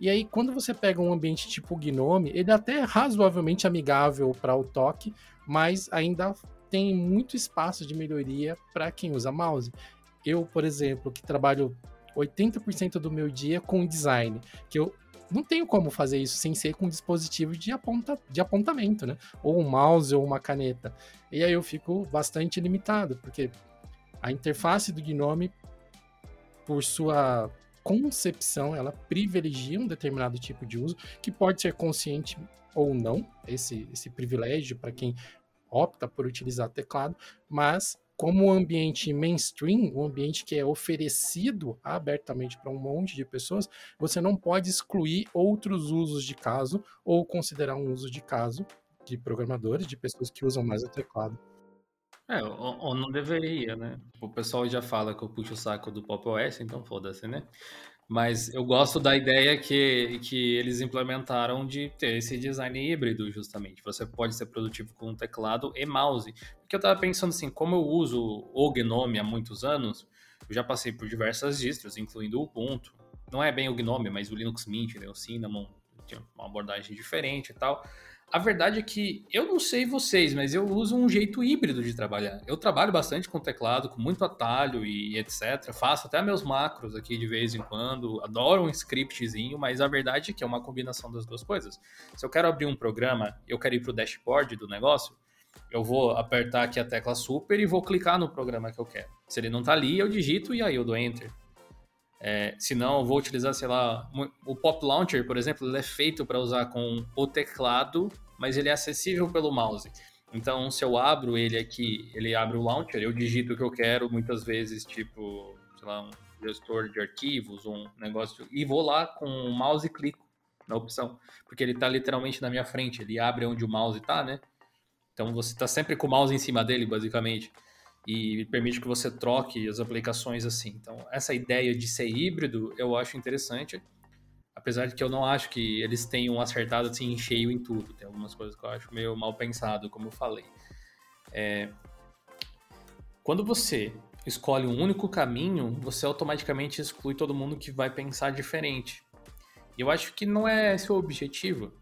E aí, quando você pega um ambiente tipo Gnome, ele é até razoavelmente amigável para o toque, mas ainda tem muito espaço de melhoria para quem usa mouse. Eu, por exemplo, que trabalho 80% do meu dia com design, que eu não tenho como fazer isso sem ser com um dispositivo de, aponta, de apontamento, né? Ou um mouse ou uma caneta. E aí eu fico bastante limitado, porque a interface do Gnome, por sua concepção, ela privilegia um determinado tipo de uso, que pode ser consciente ou não, esse, esse privilégio para quem opta por utilizar teclado, mas como um ambiente mainstream, um ambiente que é oferecido abertamente para um monte de pessoas, você não pode excluir outros usos de caso ou considerar um uso de caso de programadores, de pessoas que usam mais o teclado. É, ou, ou não deveria, né? O pessoal já fala que eu puxo o saco do Pop OS, então foda-se, né? Mas eu gosto da ideia que, que eles implementaram de ter esse design híbrido, justamente. Você pode ser produtivo com teclado e mouse. Porque eu estava pensando assim, como eu uso o Gnome há muitos anos, eu já passei por diversas distros, incluindo o Ubuntu. Não é bem o Gnome, mas o Linux Mint, né, o Cinnamon, tinha uma abordagem diferente e tal. A verdade é que eu não sei vocês, mas eu uso um jeito híbrido de trabalhar. Eu trabalho bastante com teclado, com muito atalho e etc. Faço até meus macros aqui de vez em quando. Adoro um scriptzinho, mas a verdade é que é uma combinação das duas coisas. Se eu quero abrir um programa, eu quero ir para o dashboard do negócio, eu vou apertar aqui a tecla super e vou clicar no programa que eu quero. Se ele não está ali, eu digito e aí eu dou enter. É, se não, eu vou utilizar, sei lá, o Pop Launcher, por exemplo, ele é feito para usar com o teclado mas ele é acessível pelo mouse. Então, se eu abro ele aqui, ele abre o launcher, eu digito o que eu quero, muitas vezes, tipo, sei lá, um gestor de arquivos, um negócio, e vou lá com o mouse e clico na opção, porque ele está literalmente na minha frente, ele abre onde o mouse está, né? Então você está sempre com o mouse em cima dele, basicamente, e permite que você troque as aplicações assim. Então, essa ideia de ser híbrido eu acho interessante. Apesar de que eu não acho que eles tenham acertado assim em cheio em tudo. Tem algumas coisas que eu acho meio mal pensado, como eu falei. É... Quando você escolhe um único caminho, você automaticamente exclui todo mundo que vai pensar diferente. E eu acho que não é esse o objetivo.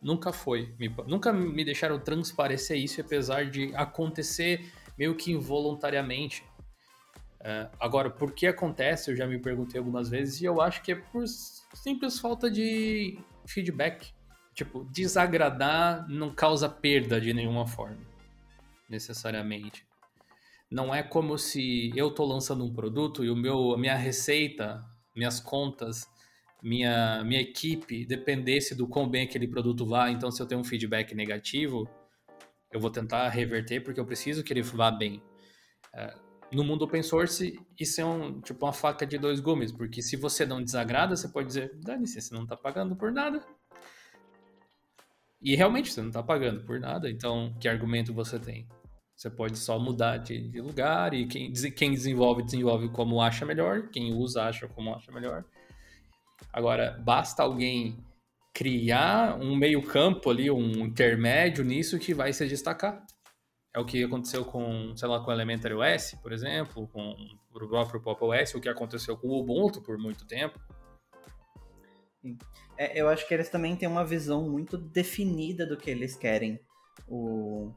Nunca foi. Me... Nunca me deixaram transparecer isso, apesar de acontecer meio que involuntariamente. É... Agora, por que acontece? Eu já me perguntei algumas vezes e eu acho que é por simples falta de feedback. Tipo, desagradar não causa perda de nenhuma forma, necessariamente. Não é como se eu tô lançando um produto e o meu, a minha receita, minhas contas, minha, minha equipe dependesse do quão bem aquele produto vá. Então, se eu tenho um feedback negativo, eu vou tentar reverter porque eu preciso que ele vá bem. É, no mundo open source, isso é um, tipo uma faca de dois gumes, porque se você não desagrada, você pode dizer, dane-se, você não está pagando por nada. E realmente você não está pagando por nada, então que argumento você tem? Você pode só mudar de, de lugar e quem, quem desenvolve, desenvolve como acha melhor, quem usa, acha como acha melhor. Agora, basta alguém criar um meio campo ali, um intermédio nisso que vai se destacar. É o que aconteceu com, sei lá, com o Elementary OS, por exemplo, com o próprio Pop OS, o que aconteceu com o Ubuntu por muito tempo. É, eu acho que eles também têm uma visão muito definida do que eles querem. O,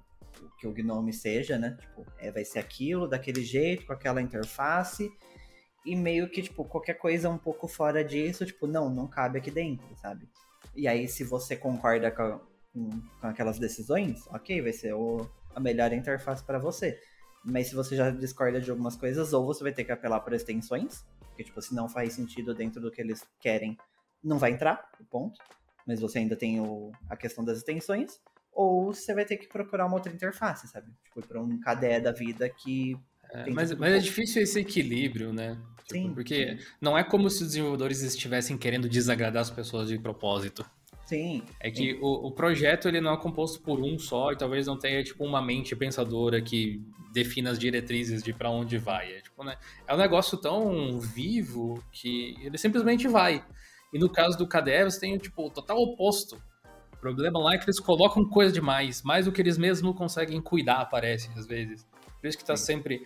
que o Gnome seja, né? Tipo, é, vai ser aquilo, daquele jeito, com aquela interface. E meio que, tipo, qualquer coisa um pouco fora disso, tipo, não, não cabe aqui dentro, sabe? E aí, se você concorda com, com, com aquelas decisões, ok, vai ser o, a melhor interface para você. Mas se você já discorda de algumas coisas, ou você vai ter que apelar por extensões, porque, tipo, se não faz sentido dentro do que eles querem, não vai entrar, ponto. Mas você ainda tem o, a questão das extensões. Ou você vai ter que procurar uma outra interface, sabe? Tipo, para um KDE da vida que. É, mas, mas é difícil esse equilíbrio, né? Tipo, sim. Porque sim. não é como se os desenvolvedores estivessem querendo desagradar as pessoas de propósito. Sim. É que o, o, projeto ele não é composto por um só e talvez não tenha tipo uma mente pensadora que defina as diretrizes de para onde vai. É, tipo, né, é um negócio tão vivo que ele simplesmente vai. E no caso do KDE, você tem tipo, o total oposto. O problema lá é que eles colocam coisa demais, mais do que eles mesmos conseguem cuidar, parece, às vezes. Por isso que tá sempre.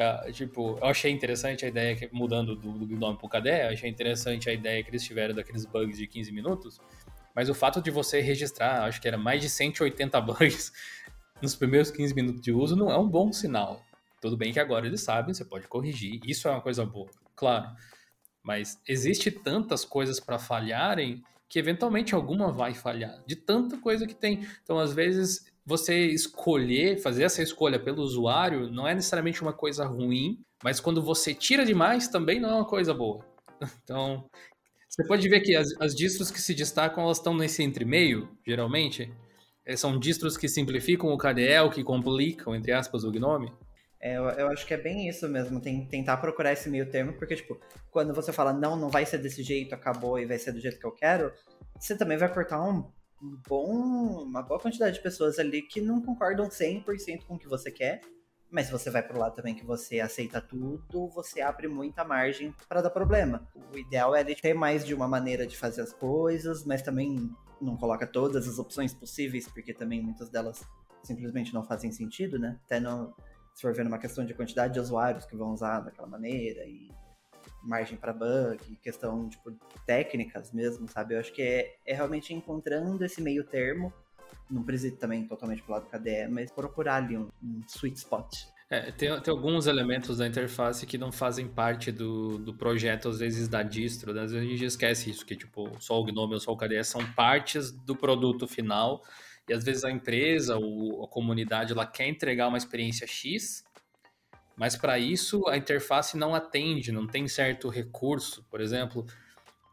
Uh, tipo, eu achei interessante a ideia, que, mudando do, do nome pro KDE, eu achei interessante a ideia que eles tiveram daqueles bugs de 15 minutos. Mas o fato de você registrar, acho que era mais de 180 bugs nos primeiros 15 minutos de uso, não é um bom sinal. Tudo bem que agora eles sabem, você pode corrigir, isso é uma coisa boa, claro. Mas existe tantas coisas para falharem que eventualmente alguma vai falhar, de tanta coisa que tem. Então, às vezes, você escolher, fazer essa escolha pelo usuário, não é necessariamente uma coisa ruim, mas quando você tira demais, também não é uma coisa boa. Então, você pode ver que as, as distros que se destacam, elas estão nesse entre-meio, geralmente. É, são distros que simplificam o KDE, o que complicam, entre aspas, o Gnome. É, eu, eu, acho que é bem isso mesmo, tem tentar procurar esse meio termo, porque, tipo, quando você fala, não, não vai ser desse jeito, acabou e vai ser do jeito que eu quero, você também vai cortar um, um bom, uma boa quantidade de pessoas ali que não concordam 100% com o que você quer, mas se você vai pro lado também que você aceita tudo, você abre muita margem para dar problema. O ideal é ter mais de uma maneira de fazer as coisas, mas também não coloca todas as opções possíveis, porque também muitas delas simplesmente não fazem sentido, né? Até no, se for ver numa questão de quantidade de usuários que vão usar daquela maneira e margem para bug, questão tipo técnicas mesmo, sabe? Eu acho que é, é realmente encontrando esse meio termo, não precisa também totalmente pro lado do KDE, mas procurar ali um, um sweet spot. É, tem, tem alguns elementos da interface que não fazem parte do, do projeto, às vezes da distro, né? às vezes a gente esquece isso, que tipo, só o Gnome ou só o KDE são partes do produto final, e às vezes a empresa ou a comunidade ela quer entregar uma experiência X, mas para isso a interface não atende, não tem certo recurso. Por exemplo,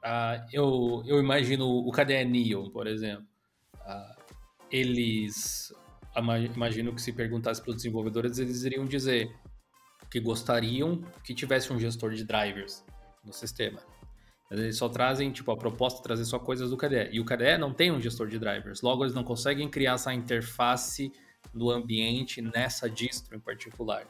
uh, eu, eu imagino o KDE Neo, por exemplo. Uh, eles, imagino que se perguntasse para os desenvolvedores, eles iriam dizer que gostariam que tivesse um gestor de drivers no sistema. Eles só trazem, tipo, a proposta é trazer só coisas do KDE. E o KDE não tem um gestor de drivers. Logo, eles não conseguem criar essa interface no ambiente nessa distro em particular.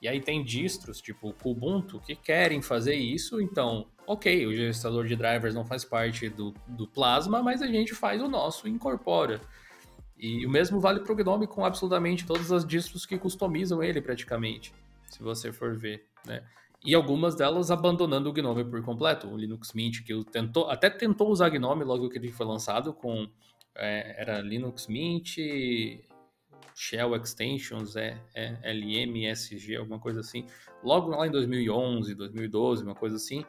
E aí tem distros, tipo o Kubuntu, que querem fazer isso, então, ok, o gerenciador de drivers não faz parte do, do Plasma, mas a gente faz o nosso e incorpora. E o mesmo vale para o Gnome com absolutamente todas as distros que customizam ele praticamente, se você for ver, né? e algumas delas abandonando o Gnome por completo. O Linux Mint, que tentou, até tentou usar Gnome logo que ele foi lançado, com é, era Linux Mint, Shell Extensions, é, é, LMSG, alguma coisa assim, logo lá em 2011, 2012, uma coisa assim,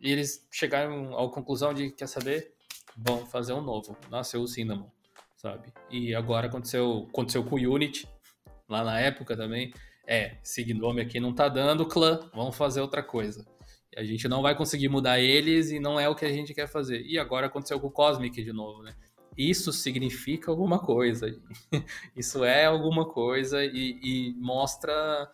e eles chegaram à conclusão de, quer saber, vão fazer um novo, nasceu o Cinnamon, sabe? E agora aconteceu, aconteceu com o Unity, lá na época também, é, esse Gnome aqui não tá dando clã, vamos fazer outra coisa. A gente não vai conseguir mudar eles e não é o que a gente quer fazer. E agora aconteceu com o Cosmic de novo, né? Isso significa alguma coisa. Isso é alguma coisa e, e mostra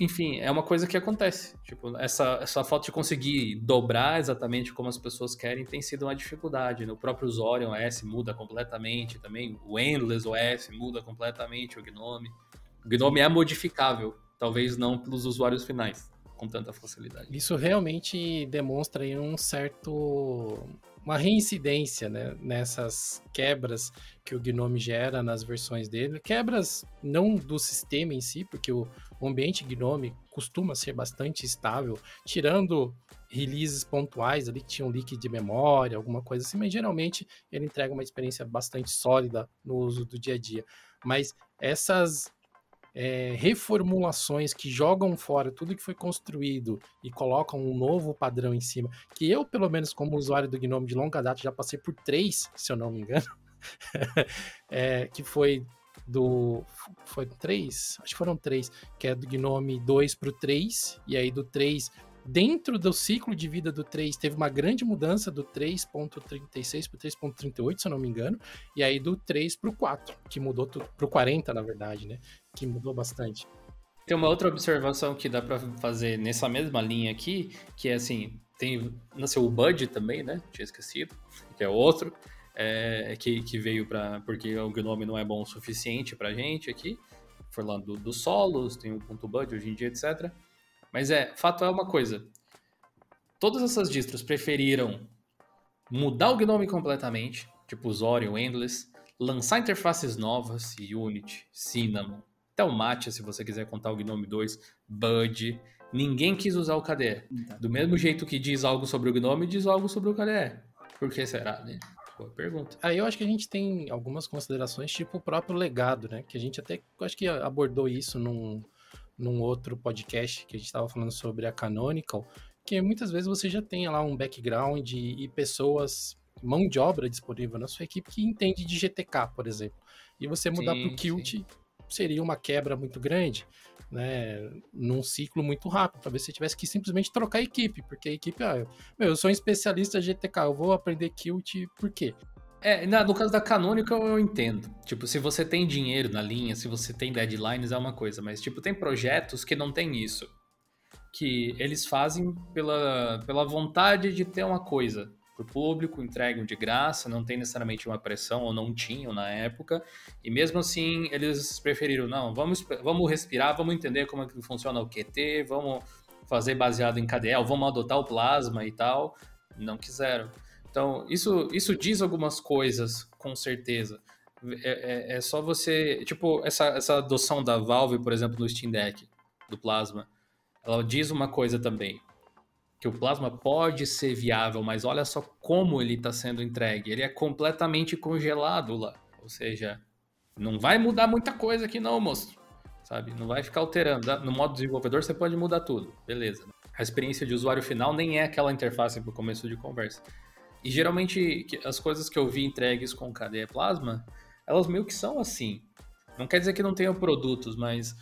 enfim, é uma coisa que acontece. Tipo, essa, essa falta de conseguir dobrar exatamente como as pessoas querem tem sido uma dificuldade. Né? O próprio Zorion OS muda completamente também, o Endless OS muda completamente, o Gnome. O Gnome é modificável, talvez não pelos usuários finais com tanta facilidade. Isso realmente demonstra um certo uma reincidência né, nessas quebras que o Gnome gera nas versões dele. Quebras não do sistema em si, porque o, ambiente Gnome costuma ser bastante estável, tirando releases pontuais ali que tinham leak de memória, alguma coisa assim, mas geralmente ele entrega uma experiência bastante sólida no uso do dia a dia. Mas essas é, reformulações que jogam fora tudo que foi construído e colocam um novo padrão em cima, que eu, pelo menos, como usuário do Gnome de longa data, já passei por três, se eu não me engano, é, que foi do. Foi três? Acho que foram três, que é do Gnome 2 para o 3, e aí do 3 dentro do ciclo de vida do 3 teve uma grande mudança do 3.36 para o 3.38, se eu não me engano, e aí do 3 para o 4, que mudou para o 40, na verdade, né? Que mudou bastante. Tem uma outra observação que dá para fazer nessa mesma linha aqui, que é assim, tem nasceu o Bud também, né? Tinha esquecido, que é outro, é, que, que veio para porque o Gnome não é bom o suficiente para gente aqui, falando dos do solos, tem o ponto Bud hoje em dia, etc. Mas é, fato é uma coisa. Todas essas distros preferiram mudar o GNOME completamente, tipo Zorion, Endless, lançar interfaces novas, Unity, Cinnamon, até o Matcha, se você quiser contar o GNOME 2, Bud. Ninguém quis usar o KDE. Do mesmo jeito que diz algo sobre o GNOME, diz algo sobre o KDE. Por que será, né? Boa pergunta. Aí eu acho que a gente tem algumas considerações, tipo o próprio legado, né? Que a gente até, acho que abordou isso num, num outro podcast que a gente estava falando sobre a Canonical, que muitas vezes você já tem lá um background e, e pessoas, mão de obra disponível na sua equipe que entende de GTK, por exemplo. E você mudar para o Qt seria uma quebra muito grande, né? Num ciclo muito rápido. Talvez você tivesse que simplesmente trocar a equipe, porque a equipe, ah, meu, eu sou um especialista GTK, eu vou aprender Qt por quê? É, no caso da canônica eu entendo. Tipo, se você tem dinheiro na linha, se você tem deadlines é uma coisa, mas tipo, tem projetos que não tem isso. Que eles fazem pela, pela vontade de ter uma coisa pro público, entregam de graça, não tem necessariamente uma pressão, ou não tinham na época, e mesmo assim eles preferiram, não, vamos, vamos respirar, vamos entender como é que funciona o QT, vamos fazer baseado em KDE, vamos adotar o Plasma e tal, não quiseram. Então, isso, isso diz algumas coisas, com certeza. É, é, é, só você. Tipo, essa, essa adoção da Valve, por exemplo, no Steam Deck, do Plasma, ela diz uma coisa também. Que o Plasma pode ser viável, mas olha só como ele está sendo entregue. Ele é completamente congelado lá. Ou seja, não vai mudar muita coisa aqui, não, moço. Sabe? Não vai ficar alterando. No modo desenvolvedor, você pode mudar tudo. Beleza. A experiência de usuário final nem é aquela interface para o começo de conversa. E geralmente as coisas que eu vi entregues com KDE Plasma, elas meio que são assim. Não quer dizer que não tenham produtos, mas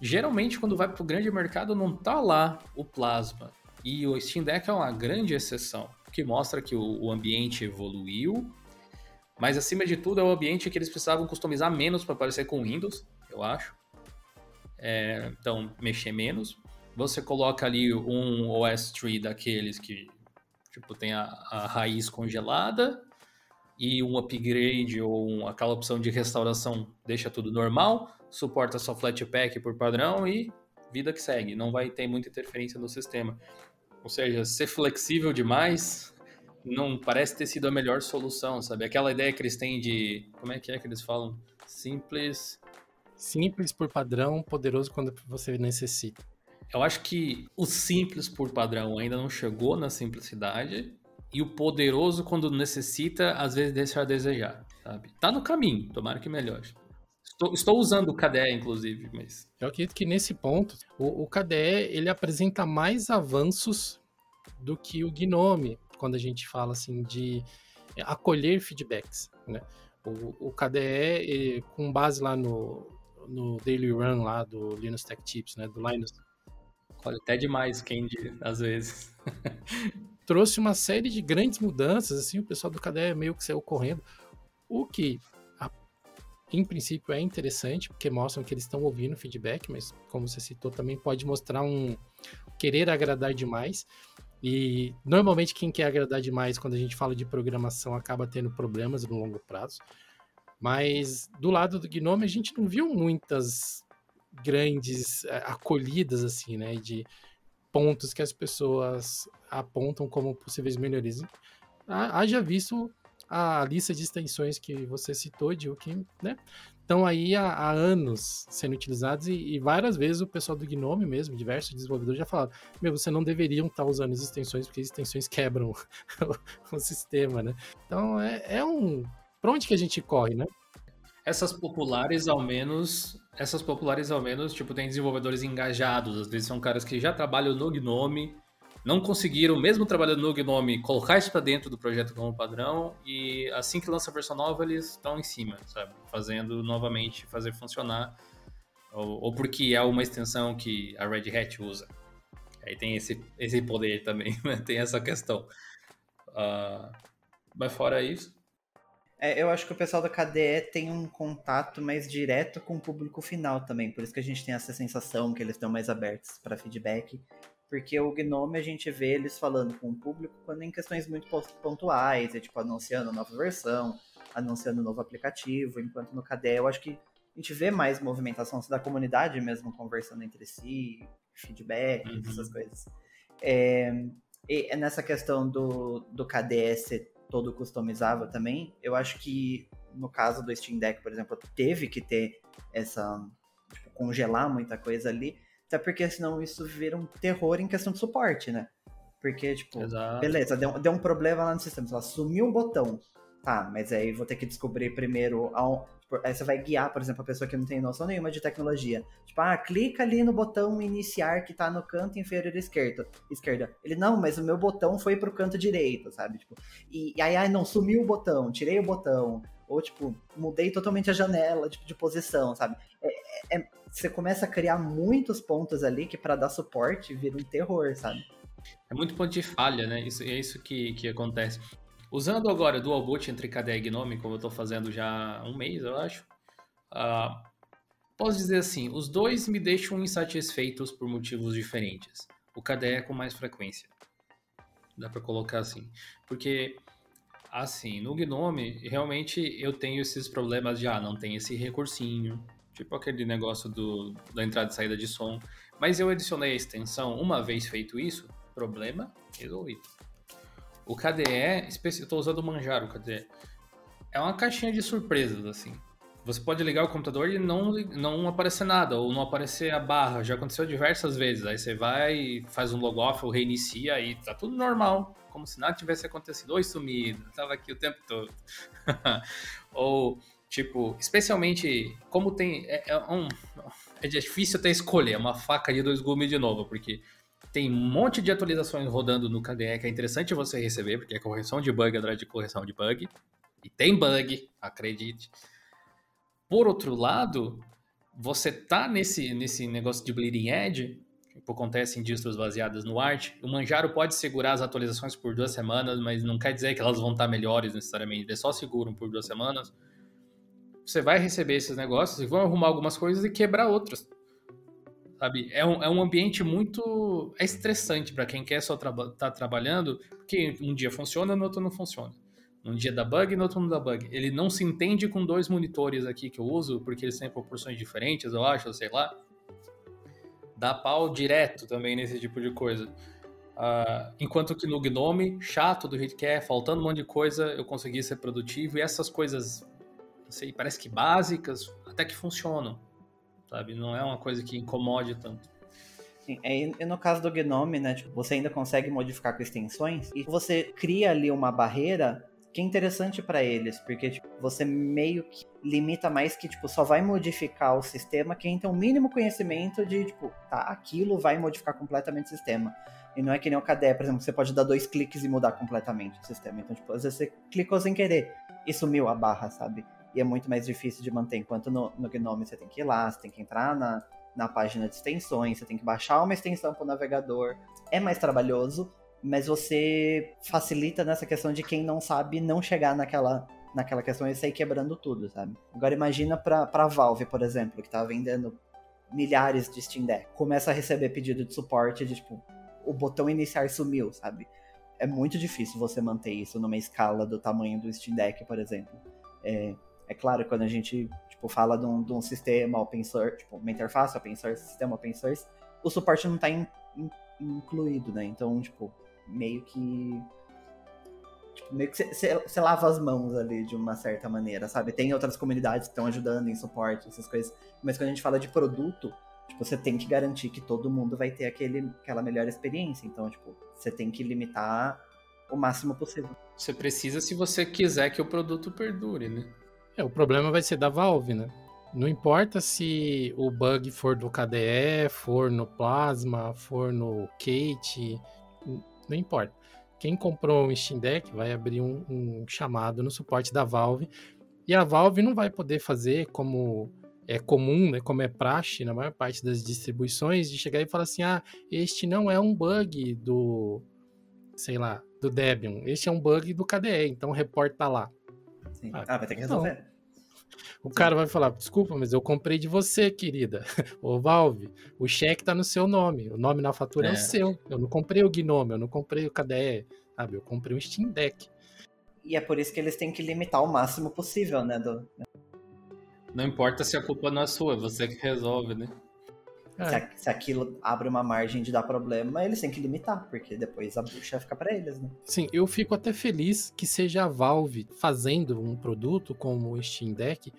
geralmente quando vai para o grande mercado não tá lá o Plasma. E o Steam Deck é uma grande exceção, que mostra que o, ambiente evoluiu, mas acima de tudo é o ambiente que eles precisavam customizar menos para parecer com Windows, eu acho. É, então, mexer menos. Você coloca ali um OS tree daqueles que Tipo, tem a, a raiz congelada e um upgrade ou um, aquela opção de restauração deixa tudo normal, suporta só Flatpak por padrão e vida que segue. Não vai ter muita interferência no sistema. Ou seja, ser flexível demais não parece ter sido a melhor solução, sabe? Aquela ideia que eles têm de. Como é que é que eles falam? Simples. Simples por padrão, poderoso quando você necessita. Eu acho que o simples por padrão ainda não chegou na simplicidade e o poderoso quando necessita às vezes deixa a desejar, sabe? Tá no caminho, tomara que melhore. Estou, estou usando o KDE, inclusive, mas... Eu acredito que nesse ponto, o, o KDE, ele apresenta mais avanços do que o Gnome, quando a gente fala, assim, de acolher feedbacks, né? O, o KDE, com base lá no, no Daily Run lá do Linux Tech Tips, né? Do Linus Olha, até demais, Candy, às vezes. Trouxe uma série de grandes mudanças, assim, o pessoal do KDE meio que saiu correndo. O que, a, em princípio, é interessante, porque mostram que eles estão ouvindo feedback, mas, como você citou, também pode mostrar um querer agradar demais. E normalmente quem quer agradar demais quando a gente fala de programação acaba tendo problemas no longo prazo. Mas do lado do Gnome a gente não viu muitas grandes eh, acolhidas, assim, né? De pontos que as pessoas apontam como possíveis melhorias. Haja visto a lista de extensões que você citou, de que, né? Estão aí há, há, anos sendo utilizados e, e, várias vezes o pessoal do Gnome mesmo, diversos desenvolvedores já falaram, meu, você não deveriam estar usando as extensões porque as extensões quebram o, o sistema, né? Então é, é um... Pra onde que a gente corre, né? Essas populares, ao menos, essas populares, ao menos, tipo, tem desenvolvedores engajados. Às vezes são caras que já trabalham no Gnome, não conseguiram, mesmo trabalhando no Gnome, colocar isso para dentro do projeto como padrão. E assim que lança a versão nova, eles estão em cima, sabe? Fazendo novamente, fazer funcionar. Ou, ou porque é uma extensão que a Red Hat usa. Aí tem esse, esse poder também, tem essa questão. Uh, mas fora isso, é, eu acho que o pessoal da KDE tem um contato mais direto com o público final também, por isso que a gente tem essa sensação que eles estão mais abertos para feedback, porque o Gnome a gente vê eles falando com o público quando em questões muito pontuais, é tipo anunciando nova versão, anunciando novo aplicativo, enquanto no KDE eu acho que a gente vê mais movimentação da comunidade mesmo conversando entre si, feedback, uhum. essas coisas. É, e nessa questão do, do KDE ser todo customizável também, eu acho que no caso do Steam Deck, por exemplo, teve que ter essa. Tipo, congelar muita coisa ali, até porque senão isso vira um terror em questão de suporte, né? Porque, tipo, Exato. beleza, deu, deu um problema lá no sistema, sei lá, sumiu um botão. Tá, mas aí vou ter que descobrir primeiro você vai guiar, por exemplo, a pessoa que não tem noção nenhuma de tecnologia. Tipo, ah, clica ali no botão iniciar que tá no canto inferior esquerdo. Esquerda. Ele, não, mas o meu botão foi pro canto direito, sabe? Tipo, e, e aí, ah, não, sumiu o botão, tirei o botão. Ou, tipo, mudei totalmente a janela tipo, de posição, sabe? É, é, é você começa a criar muitos pontos ali que para dar suporte vira um terror, sabe? É muito ponto de falha, né? Isso, é isso que, que acontece. Usando agora Dual Boot entre KDE e Gnome, como eu estou fazendo já há um mês, eu acho, uh, posso dizer assim, os dois me deixam insatisfeitos por motivos diferentes. O KDE é com mais frequência. Dá para colocar assim. Porque, assim, no Gnome, realmente eu tenho esses problemas de, ah, não tem esse recursinho, tipo aquele negócio do, da entrada e saída de som. Mas eu adicionei a extensão, uma vez feito isso, problema resolvido. O KDE, eu tô usando o Manjaro KDE. É uma caixinha de surpresas, assim. Você pode ligar o computador e não, não aparecer nada, ou não aparecer a barra. Já aconteceu diversas vezes. Aí você vai, faz um logoff ou reinicia e tá tudo normal. Como se nada tivesse acontecido. Oi, sumido. Tava aqui o tempo todo. ou, tipo, especialmente, como tem. É, é, um, é difícil até escolher. É uma faca de dois gumes de novo, porque tem um monte de atualizações rodando no KDE que é interessante você receber, porque é correção de bug atrás de correção de bug. E tem bug, acredite. Por outro lado, você tá nesse, nesse negócio de bleeding edge, que acontece em distros baseadas no Arch. O Manjaro pode segurar as atualizações por duas semanas, mas não quer dizer que elas vão estar melhores necessariamente. Eles só seguram por duas semanas. Você vai receber esses negócios e vão arrumar algumas coisas e quebrar outras sabe? É um, é um ambiente muito é estressante para quem quer só estar tá trabalhando, porque um dia funciona, no outro não funciona. Um dia dá bug, no outro não dá bug. Ele não se entende com dois monitores aqui que eu uso, porque eles têm proporções diferentes, eu acho, sei lá. Dá pau direto também nesse tipo de coisa. Uh, enquanto que no Gnome, chato do jeito que é, faltando um monte de coisa, eu consegui ser produtivo. E essas coisas, não sei, parece que básicas, até que funcionam sabe? Não é uma coisa que incomode tanto. Sim, é, e no caso do Gnome, né, tipo, você ainda consegue modificar com extensões e você cria ali uma barreira que é interessante para eles, porque tipo, você meio que limita mais que tipo só vai modificar o sistema quem tem o mínimo conhecimento de tipo, tá, aquilo vai modificar completamente o sistema. E não é que nem o KDE, por exemplo, você pode dar dois cliques e mudar completamente o sistema. Então, tipo, às vezes você clicou sem querer e sumiu a barra, sabe? E é muito mais difícil de manter. Enquanto no, no Gnome você tem que ir lá, você tem que entrar na, na página de extensões, você tem que baixar uma extensão para o navegador. É mais trabalhoso, mas você facilita nessa questão de quem não sabe não chegar naquela, naquela questão e sair quebrando tudo, sabe? Agora imagina para a Valve, por exemplo, que tá vendendo milhares de Steam Deck, começa a receber pedido de suporte de tipo, o botão iniciar sumiu, sabe? É muito difícil você manter isso numa escala do tamanho do Steam Deck, por exemplo. É, é claro, quando a gente tipo, fala de um, de um sistema open source, tipo, uma interface open source, sistema open source, o suporte não está in, in, incluído, né? Então, tipo, meio que. Tipo, meio que você lava as mãos ali de uma certa maneira, sabe? Tem outras comunidades que estão ajudando em suporte, essas coisas. Mas quando a gente fala de produto, tipo, você tem que garantir que todo mundo vai ter aquele, aquela melhor experiência. Então, tipo, você tem que limitar o máximo possível. Você precisa se você quiser que o produto perdure, né? É, o problema vai ser da Valve, né? Não importa se o bug for do KDE, for no Plasma, for no Kate, não importa. Quem comprou um Steam Deck vai abrir um, um chamado no suporte da Valve e a Valve não vai poder fazer como é comum, né, como é praxe na maior parte das distribuições, de chegar e falar assim: ah, este não é um bug do, sei lá, do Debian, este é um bug do KDE, então reporta lá. Sim. Ah, ah vai ter que resolver. Não. O cara vai falar: desculpa, mas eu comprei de você, querida. Ô Valve, o cheque tá no seu nome. O nome na fatura é, é o seu. Eu não comprei o Gnome, eu não comprei o KDE, sabe? Eu comprei um Steam Deck. E é por isso que eles têm que limitar o máximo possível, né? Do... Não importa se a culpa não é sua, você que resolve, né? Se, é. se, aquilo abre uma margem de dar problema, eles têm que limitar, porque depois a bucha fica para eles, né? Sim, eu fico até feliz que seja a Valve fazendo um produto como o Steam Deck,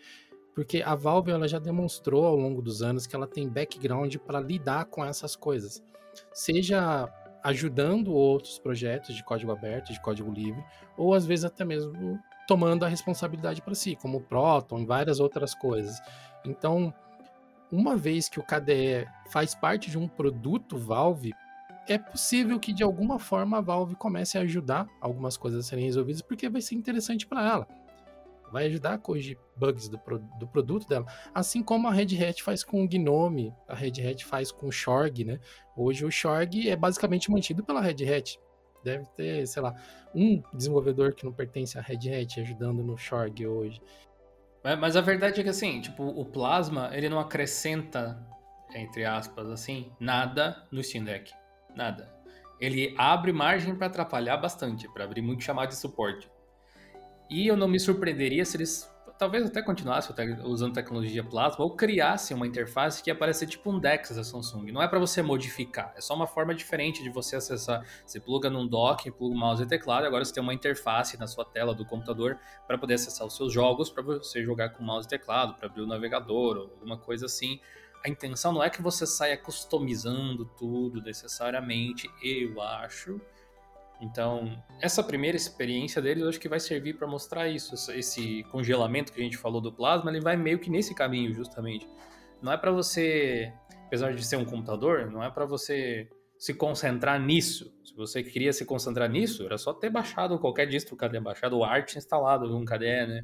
porque a Valve ela já demonstrou ao longo dos anos que ela tem background para lidar com essas coisas. Seja ajudando outros projetos de código aberto, de código livre, ou às vezes até mesmo tomando a responsabilidade para si, como o Proton e várias outras coisas. Então, uma vez que o KDE faz parte de um produto Valve, é possível que de alguma forma a Valve comece a ajudar algumas coisas a serem resolvidas, porque vai ser interessante para ela. Vai ajudar a corrigir bugs do, do produto dela. Assim como a Red Hat faz com o Gnome, a Red Hat faz com o Shorg, né? Hoje o Shorg é basicamente mantido pela Red Hat. Deve ter, sei lá, um desenvolvedor que não pertence à Red Hat ajudando no Shorg hoje. Mas a verdade é que assim, tipo, o Plasma, ele não acrescenta, entre aspas, assim, nada no Steam Deck. Nada. Ele abre margem para atrapalhar bastante, para abrir muito chamado de suporte. E eu não me surpreenderia se eles talvez até continuasse usando tecnologia Plasma ou criasse uma interface que ia parecer tipo um DeX da Samsung. Não é para você modificar, é só uma forma diferente de você acessar. Você pluga num dock, pluga mouse e teclado, agora você tem uma interface na sua tela do computador para poder acessar os seus jogos, para você jogar com mouse e teclado, para abrir o navegador ou alguma coisa assim. A intenção não é que você saia customizando tudo necessariamente, eu acho. Então, essa primeira experiência deles eu acho que vai servir para mostrar isso. Esse congelamento que a gente falou do plasma, ele vai meio que nesse caminho, justamente. Não é para você, apesar de ser um computador, não é para você se concentrar nisso. Se você queria se concentrar nisso, era só ter baixado qualquer distro KDE, baixado o Art instalado num KDE, né?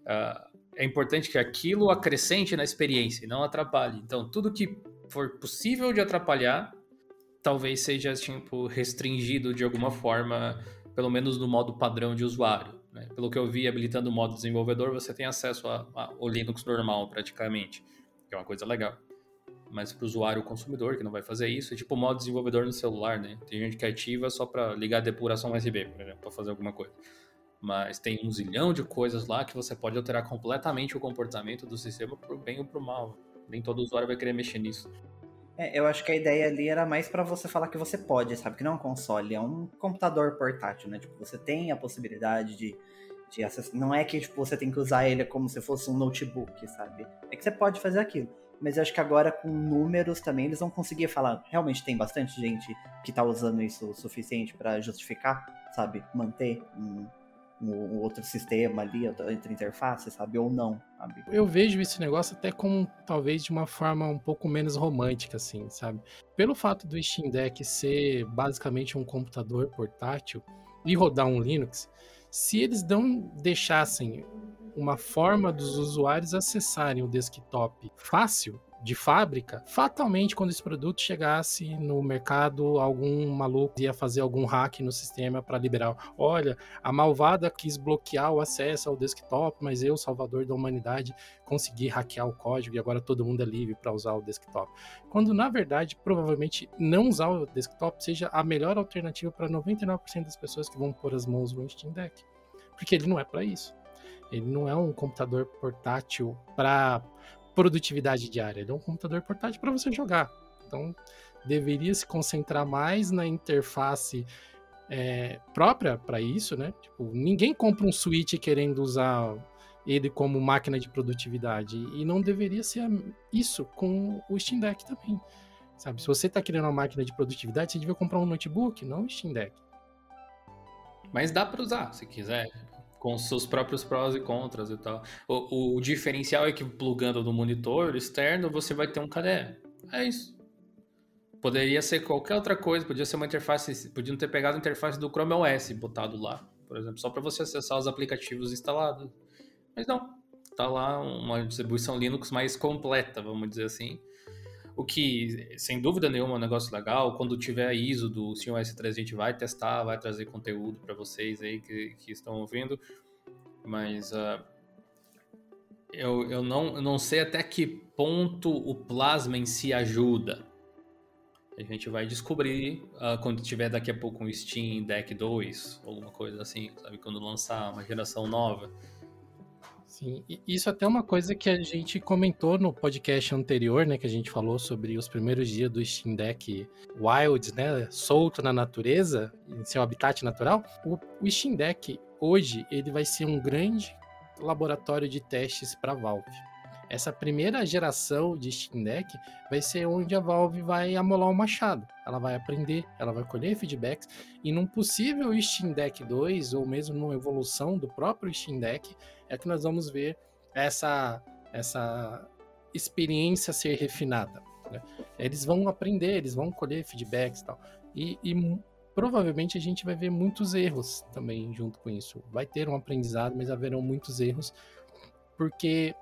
Uh, é importante que aquilo acrescente na experiência e não atrapalhe. Então, tudo que for possível de atrapalhar, talvez seja tipo restringido de alguma forma, pelo menos no modo padrão de usuário. Né? Pelo que eu vi, habilitando o modo desenvolvedor, você tem acesso ao Linux normal praticamente, que é uma coisa legal. Mas para o usuário consumidor que não vai fazer isso, é tipo o modo desenvolvedor no celular, né? Tem gente que ativa só para ligar a depuração USB, por exemplo, para fazer alguma coisa. Mas tem um zilhão de coisas lá que você pode alterar completamente o comportamento do sistema para o bem ou para o mal. Nem todo usuário vai querer mexer nisso. É, eu acho que a ideia ali era mais para você falar que você pode, sabe? Que não é um console, é um computador portátil, né? Tipo, você tem a possibilidade de, de acessar. Não é que tipo, você tem que usar ele como se fosse um notebook, sabe? É que você pode fazer aquilo. Mas eu acho que agora com números também eles vão conseguir falar. Realmente tem bastante gente que tá usando isso o suficiente para justificar, sabe? Manter um, um outro sistema ali, outra interface, sabe? Ou não, sabe? Eu vejo esse negócio até como, talvez, de uma forma um pouco menos romântica, assim, sabe? Pelo fato do Steam Deck ser basicamente um computador portátil e rodar um Linux, se eles não deixassem uma forma dos usuários acessarem o desktop fácil, de fábrica, fatalmente quando esse produto chegasse no mercado, algum maluco ia fazer algum hack no sistema para liberar. Olha, a malvada quis bloquear o acesso ao desktop, mas eu, salvador da humanidade, consegui hackear o código e agora todo mundo é livre para usar o desktop. Quando na verdade, provavelmente não usar o desktop seja a melhor alternativa para 99% das pessoas que vão pôr as mãos no Steam Deck, porque ele não é para isso. Ele não é um computador portátil para produtividade diária, ele é um computador portátil para você jogar. Então, deveria se concentrar mais na interface é, própria para isso, né? Tipo, ninguém compra um Switch querendo usar ele como máquina de produtividade e não deveria ser isso com o Steam Deck também. Sabe, se você está querendo uma máquina de produtividade, você devia comprar um notebook, não um Steam Deck. Mas dá para usar, se quiser com seus próprios prós e contras e tal. O, o, diferencial é que plugando no monitor externo você vai ter um KDE. É isso. Poderia ser qualquer outra coisa, podia ser uma interface, podiam ter pegado a interface do Chrome OS e botado lá, por exemplo, só para você acessar os aplicativos instalados. Mas não, tá lá uma distribuição Linux mais completa, vamos dizer assim. O que, sem dúvida nenhuma, é um negócio legal. Quando tiver a ISO do s 3 a gente vai testar, vai trazer conteúdo para vocês aí que, que estão ouvindo. Mas uh, eu, eu, não, eu não sei até que ponto o Plasma em si ajuda. A gente vai descobrir uh, quando tiver daqui a pouco um Steam Deck 2, alguma coisa assim, sabe? Quando lançar uma geração nova. Sim, isso até é uma coisa que a gente comentou no podcast anterior, né? Que a gente falou sobre os primeiros dias do Steam Deck Wild, né? Solto na natureza, em seu habitat natural. O, o Steam Deck, hoje, ele vai ser um grande laboratório de testes para Valve. Essa primeira geração de Steam Deck vai ser onde a Valve vai amolar o machado. Ela vai aprender, ela vai colher feedbacks e num possível Steam Deck 2 ou mesmo numa evolução do próprio Steam Deck é que nós vamos ver essa essa experiência ser refinada. Né? Eles vão aprender, eles vão colher feedbacks e tal. E, e provavelmente a gente vai ver muitos erros também junto com isso. Vai ter um aprendizado, mas haverão muitos erros, porque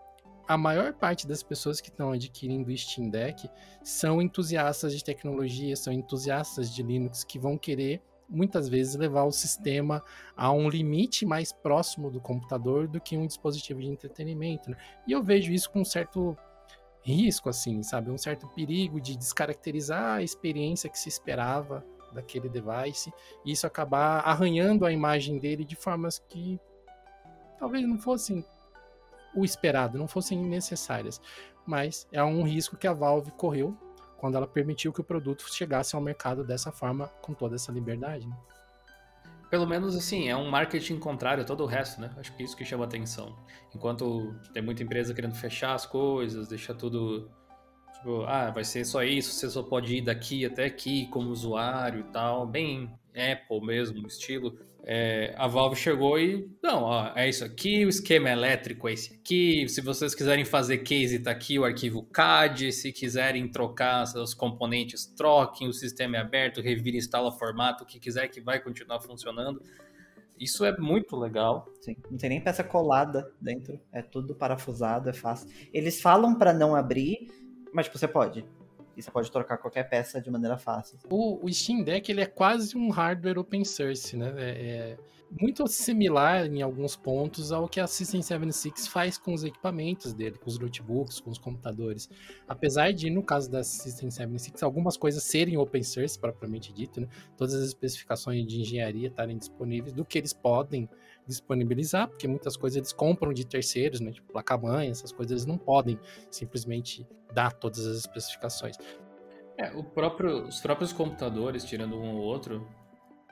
a maior parte das pessoas que estão adquirindo o Steam Deck são entusiastas de tecnologia, são entusiastas de Linux que vão querer muitas vezes levar o sistema a um limite mais próximo do computador do que um dispositivo de entretenimento. Né? E eu vejo isso com um certo risco, assim, sabe? Um certo perigo de descaracterizar a experiência que se esperava daquele device e isso acabar arranhando a imagem dele de formas que talvez não fossem o esperado, não fossem necessárias. Mas é um risco que a Valve correu quando ela permitiu que o produto chegasse ao mercado dessa forma, com toda essa liberdade. Né? Pelo menos assim, é um marketing contrário a todo o resto, né? Acho que é isso que chama atenção. Enquanto tem muita empresa querendo fechar as coisas, deixar tudo. Tipo, ah, vai ser só isso, você só pode ir daqui até aqui como usuário e tal. Bem Apple mesmo, estilo é, a Valve chegou e, não, ó, é isso aqui, o esquema elétrico é esse aqui, se vocês quiserem fazer case, tá aqui o arquivo CAD, se quiserem trocar seus componentes, troquem, o sistema é aberto, revira, instala formato, o que quiser que vai continuar funcionando. Isso é muito legal. Sim, não tem nem peça colada dentro, é tudo parafusado, é fácil. Eles falam para não abrir, mas tipo, você pode. E você pode trocar qualquer peça de maneira fácil. O, o Steam Deck ele é quase um hardware open source, né? É, é muito similar em alguns pontos ao que a System 76 faz com os equipamentos dele, com os notebooks, com os computadores. Apesar de, no caso da System 76, algumas coisas serem open source, propriamente dito, né? todas as especificações de engenharia estarem disponíveis do que eles podem disponibilizar, porque muitas coisas eles compram de terceiros, né? Tipo placa-mãe, essas coisas eles não podem simplesmente dar todas as especificações. É, próprio, os próprios computadores, tirando um ou outro,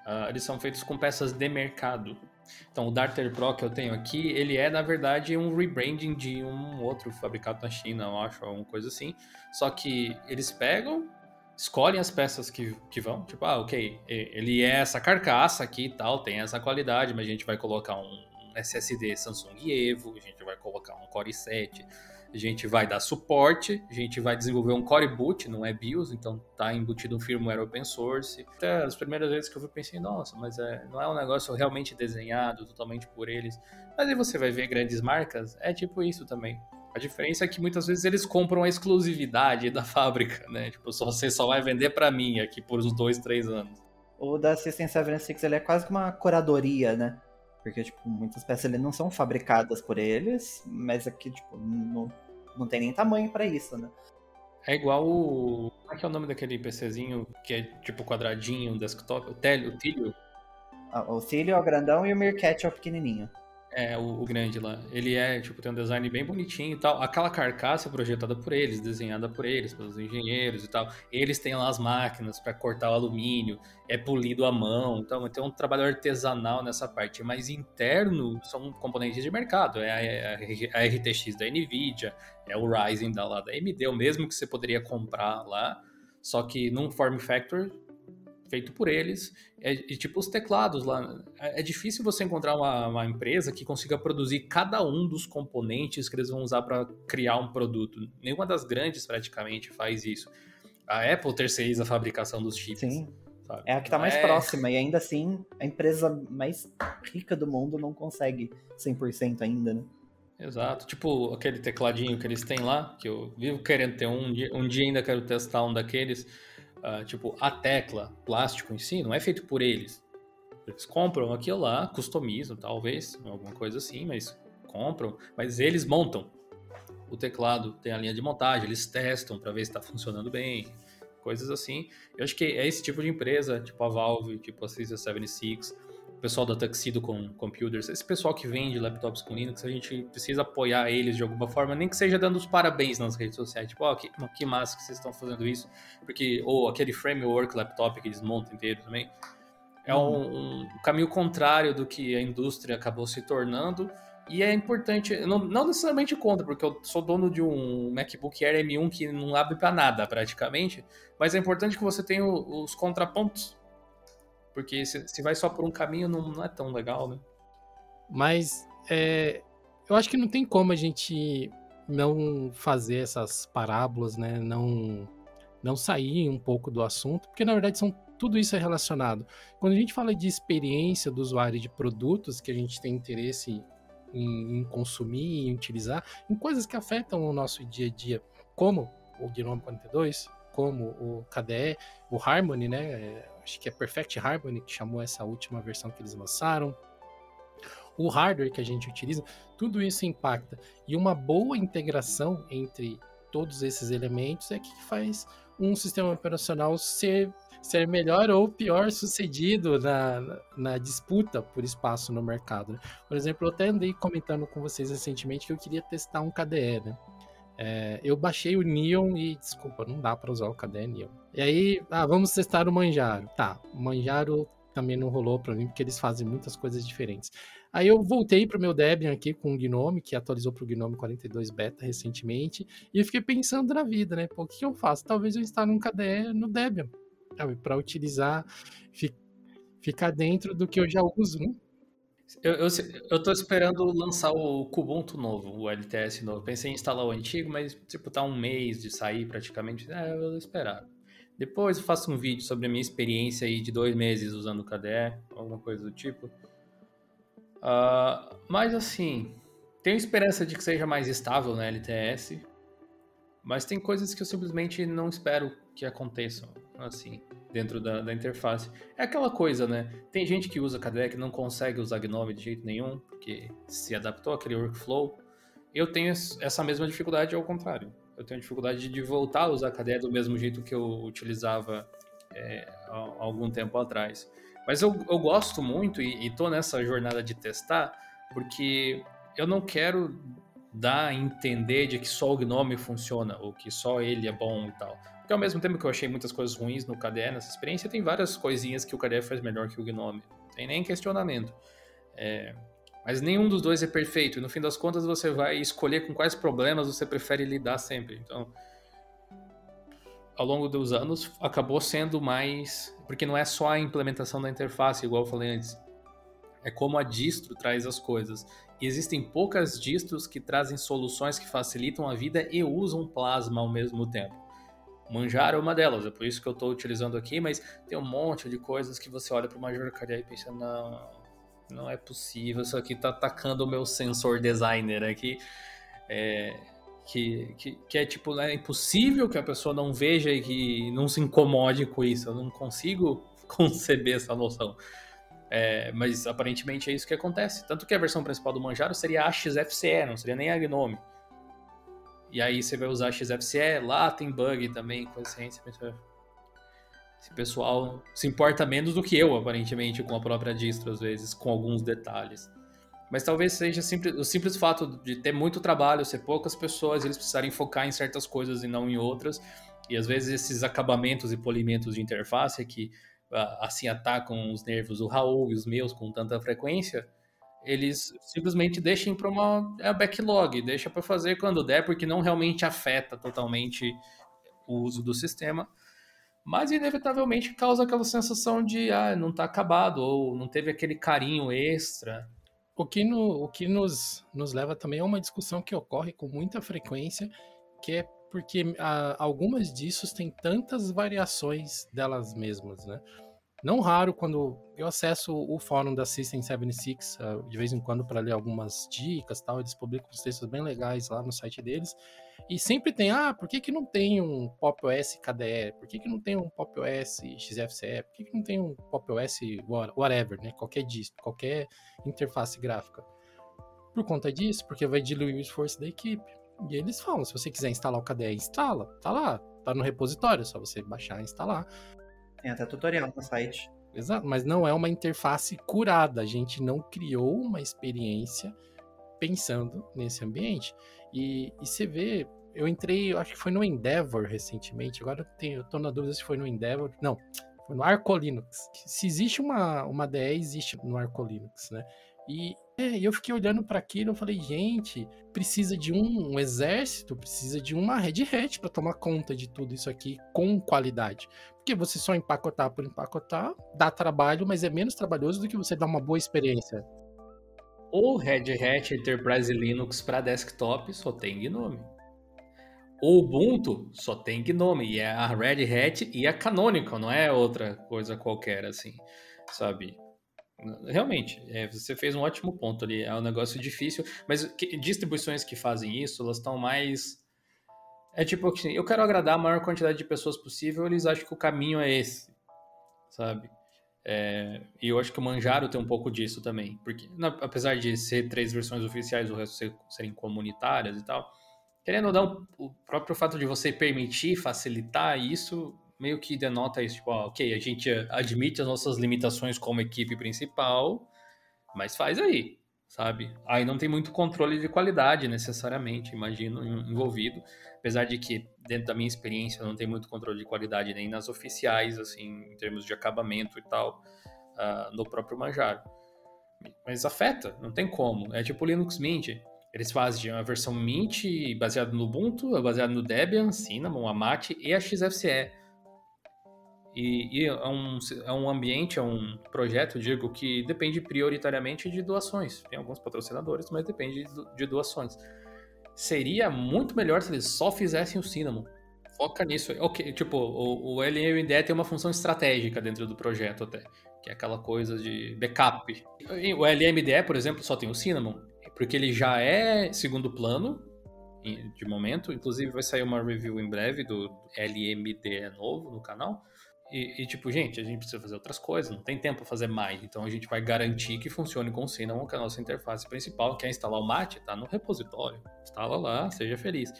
uh, eles são feitos com peças de mercado. Então, o Darter Pro que eu tenho aqui, ele é, na verdade, um rebranding de um outro fabricado na China, eu acho, alguma coisa assim. Só que eles pegam, escolhem as peças que, que vão, tipo, ah, ok, ele é essa carcaça aqui e tal, tem essa qualidade, mas a gente vai colocar um SSD Samsung Evo, a gente vai colocar um Core i7, a gente vai dar suporte, a gente vai desenvolver um core boot, não é BIOS, então tá embutido um firmware open source. Até as primeiras vezes que eu vi pensei, nossa, mas é, não é um negócio realmente desenhado totalmente por eles. Mas aí você vai ver grandes marcas, é tipo isso também. A diferença é que muitas vezes eles compram a exclusividade da fábrica, né? Tipo, só, você só vai vender para mim aqui por uns dois, três anos. O da System 76 ele é quase uma curadoria, né? Porque, tipo, muitas peças ali não são fabricadas por eles, mas aqui, tipo, não, não tem nem tamanho para isso, né? É igual o. Como é que é o nome daquele PCzinho que é tipo quadradinho, desktop? O Telio, o Tilio? Ah, o Tilio é o grandão e o Meerkat é o pequenininho. É, o, o, grande lá. Ele é, tipo, tem um design bem bonitinho e tal. Aquela carcaça é projetada por eles, desenhada por eles, pelos engenheiros e tal. Eles têm lá as máquinas para cortar o alumínio, é polido à mão, então tem um trabalho artesanal nessa parte. Mas interno são componentes de mercado. É a, é a, a RTX da NVIDIA, é o Ryzen da, lá da AMD, o mesmo que você poderia comprar lá, só que num form factor feito por eles. É, e tipo os teclados lá. É, é difícil você encontrar uma, uma, empresa que consiga produzir cada um dos componentes que eles vão usar para criar um produto. Nenhuma das grandes praticamente faz isso. A Apple terceiriza a fabricação dos chips. Sim. Sabe? É a que está mais é... próxima, e ainda assim a empresa mais rica do mundo não consegue 100% ainda, né? Exato. Tipo aquele tecladinho que eles têm lá, que eu vivo querendo ter um dia, um dia ainda quero testar um daqueles. Uh, tipo, a tecla, plástico em si, não é feito por eles. Eles compram aquilo lá, customizam, talvez, alguma coisa assim, mas compram, mas eles montam. O teclado tem a linha de montagem, eles testam para ver se está funcionando bem, coisas assim. Eu acho que é esse tipo de empresa, tipo a Valve, tipo a Caesar 76, o pessoal da Tuxedo com Computers, esse pessoal que vende laptops com Linux, a gente precisa apoiar eles de alguma forma, nem que seja dando os parabéns nas redes sociais, tipo, ó, oh, que, que massa que vocês estão fazendo isso, porque, ou aquele framework laptop que eles montam inteiro também, é um, um caminho contrário do que a indústria acabou se tornando, e é importante, não, não necessariamente contra, porque eu sou dono de um MacBook Air M1 que não abre para nada praticamente, mas é importante que você tenha os contrapontos porque se, se vai só por um caminho, não, não é tão legal, né? Mas é, eu acho que não tem como a gente não fazer essas parábolas, né? Não, não sair um pouco do assunto, porque na verdade são tudo isso é relacionado. Quando a gente fala de experiência do usuário de produtos que a gente tem interesse em, em consumir e utilizar, em coisas que afetam o nosso dia a dia, como o Gnome 42, como o KDE, o Harmony, né? Acho que é Perfect Harmony, que chamou essa última versão que eles lançaram. O hardware que a gente utiliza, tudo isso impacta. E uma boa integração entre todos esses elementos é que faz um sistema operacional ser, ser melhor ou pior sucedido na, na, na disputa por espaço no mercado. Né? Por exemplo, eu até andei comentando com vocês recentemente que eu queria testar um KDE, né? É, eu baixei o Neon e, desculpa, não dá para usar o KDE Neon. E aí, ah, vamos testar o Manjaro. Tá, o Manjaro também não rolou para mim, porque eles fazem muitas coisas diferentes. Aí eu voltei para o meu Debian aqui com o Gnome, que atualizou para o Gnome 42 Beta recentemente, e eu fiquei pensando na vida, né? Pô, o que eu faço? Talvez eu instale um KDE no Debian? Para utilizar, fi, ficar dentro do que eu já uso, né? Eu, eu, eu tô esperando lançar o Kubuntu novo, o LTS novo. Pensei em instalar o antigo, mas tipo, tá um mês de sair praticamente. É, eu vou esperar. Depois eu faço um vídeo sobre a minha experiência aí de dois meses usando o KDE, alguma coisa do tipo. Uh, mas assim, tenho esperança de que seja mais estável na LTS, mas tem coisas que eu simplesmente não espero que aconteçam, assim dentro da, da, interface. É aquela coisa, né? Tem gente que usa KDE que não consegue usar Gnome de jeito nenhum, porque se adaptou àquele workflow. Eu tenho essa mesma dificuldade ao contrário. Eu tenho dificuldade de voltar a usar KDE do mesmo jeito que eu utilizava é, há algum tempo atrás. Mas eu, eu gosto muito e, e tô nessa jornada de testar, porque eu não quero dar a entender de que só o Gnome funciona, ou que só ele é bom e tal. Porque ao mesmo tempo que eu achei muitas coisas ruins no KDE nessa experiência, tem várias coisinhas que o KDE faz melhor que o Gnome. Tem nem questionamento. É, mas nenhum dos dois é perfeito. E no fim das contas você vai escolher com quais problemas você prefere lidar sempre. Então, ao longo dos anos, acabou sendo mais. Porque não é só a implementação da interface, igual eu falei antes. É como a distro traz as coisas. E existem poucas distros que trazem soluções que facilitam a vida e usam Plasma ao mesmo tempo. Manjaro é uma delas, é por isso que eu estou utilizando aqui, mas tem um monte de coisas que você olha para o Major Carrier e pensa, não, não é possível, isso aqui está atacando o meu sensor designer aqui. É, que, que, que, é tipo, é impossível que a pessoa não veja e que não se incomode com isso. Eu não consigo conceber essa noção. É, mas aparentemente é isso que acontece. Tanto que a versão principal do Manjaro seria a XFCE, não seria nem a Gnome. E aí você vai usar XFCE, lá tem bug também, com essência. Esse pessoal se importa menos do que eu, aparentemente, com a própria distro, às vezes, com alguns detalhes. Mas talvez seja simples, o simples fato de ter muito trabalho, ser poucas pessoas, eles precisarem focar em certas coisas e não em outras. E às vezes esses acabamentos e polimentos de interface que assim atacam os nervos do Raul e os meus com tanta frequência, eles simplesmente deixem para uma é backlog, deixa para fazer quando der, porque não realmente afeta totalmente o uso do sistema. mas inevitavelmente causa aquela sensação de ah, não está acabado, ou não teve aquele carinho extra. O que, no, o que nos, nos leva também a uma discussão que ocorre com muita frequência, que é porque ah, algumas disso têm tantas variações delas mesmas, né? Não raro, quando eu acesso o fórum da System 76, uh, de vez em quando, para ler algumas dicas tal, eles publicam uns textos bem legais lá no site deles. E sempre tem, ah, por que, que não tem um Pop OS KDE? Por que, que não tem um Pop OS XFCE? Por que, que não tem um Pop OS whatever, né? Qualquer disco, qualquer interface gráfica. Por conta disso, porque vai diluir o esforço da equipe. E eles falam, se você quiser instalar o KDE, instala. Tá lá, tá no repositório, é só você baixar e instalar. Tem até tutorial no site. Exato, mas não é uma interface curada. A gente não criou uma experiência pensando nesse ambiente. E, e você vê, eu entrei, eu acho que foi no Endeavor recentemente, agora eu, tenho, eu tô na dúvida se foi no Endeavor. Não, foi no Arco Linux. Se existe uma, uma DE, existe no Arco Linux, né? E é, eu fiquei olhando para aquilo, eu falei, gente, precisa de um, um exército, precisa de uma Red Hat para tomar conta de tudo isso aqui com qualidade. Porque você só empacotar por empacotar dá trabalho, mas é menos trabalhoso do que você dar uma boa experiência. O Red Hat Enterprise Linux para desktop só tem Gnome. O Ubuntu só tem Gnome, e é a Red Hat e a Canonical, não é outra coisa qualquer assim, sabe? Realmente, é, você fez um ótimo ponto ali. É um negócio difícil, mas que, distribuições que fazem isso, elas estão mais. É tipo assim, eu quero agradar a maior quantidade de pessoas possível, eles acham que o caminho é esse, sabe? É, e eu acho que o Manjaro tem um pouco disso também, porque na, apesar de ser três versões oficiais, o resto ser, serem comunitárias e tal, querendo ou não, o próprio fato de você permitir, facilitar isso, meio que denota isso, tipo, ó, ok, a gente admite as nossas limitações como equipe principal, mas faz aí, sabe? Aí não tem muito controle de qualidade necessariamente, imagino, envolvido, apesar de que dentro da minha experiência não tem muito controle de qualidade nem nas oficiais, assim, em termos de acabamento e tal, uh, no próprio Manjaro. Mas afeta, não tem como. É tipo Linux Mint. Eles fazem a versão Mint baseada no Ubuntu, baseada no Debian, Cinnamon, Amat e a XFCE. E, e, é, um, é um ambiente, é um projeto, digo, que depende prioritariamente de doações. Tem alguns patrocinadores, mas depende de doações. Seria muito melhor se eles só fizessem o Cinnamon. Foca nisso. Ok, tipo, o, o LMDE tem uma função estratégica dentro do projeto até, que é aquela coisa de backup. O LMDE, por exemplo, só tem o Cinnamon, porque ele já é segundo plano, de momento. Inclusive vai sair uma review em breve do LMDE novo no canal. E, e, tipo, gente, a gente precisa fazer outras coisas, não tem tempo para fazer mais. Então a gente vai garantir que funcione com o Cinnamon, que é a nossa interface principal. Quer instalar o Mate? Tá no repositório. Instala lá, seja feliz.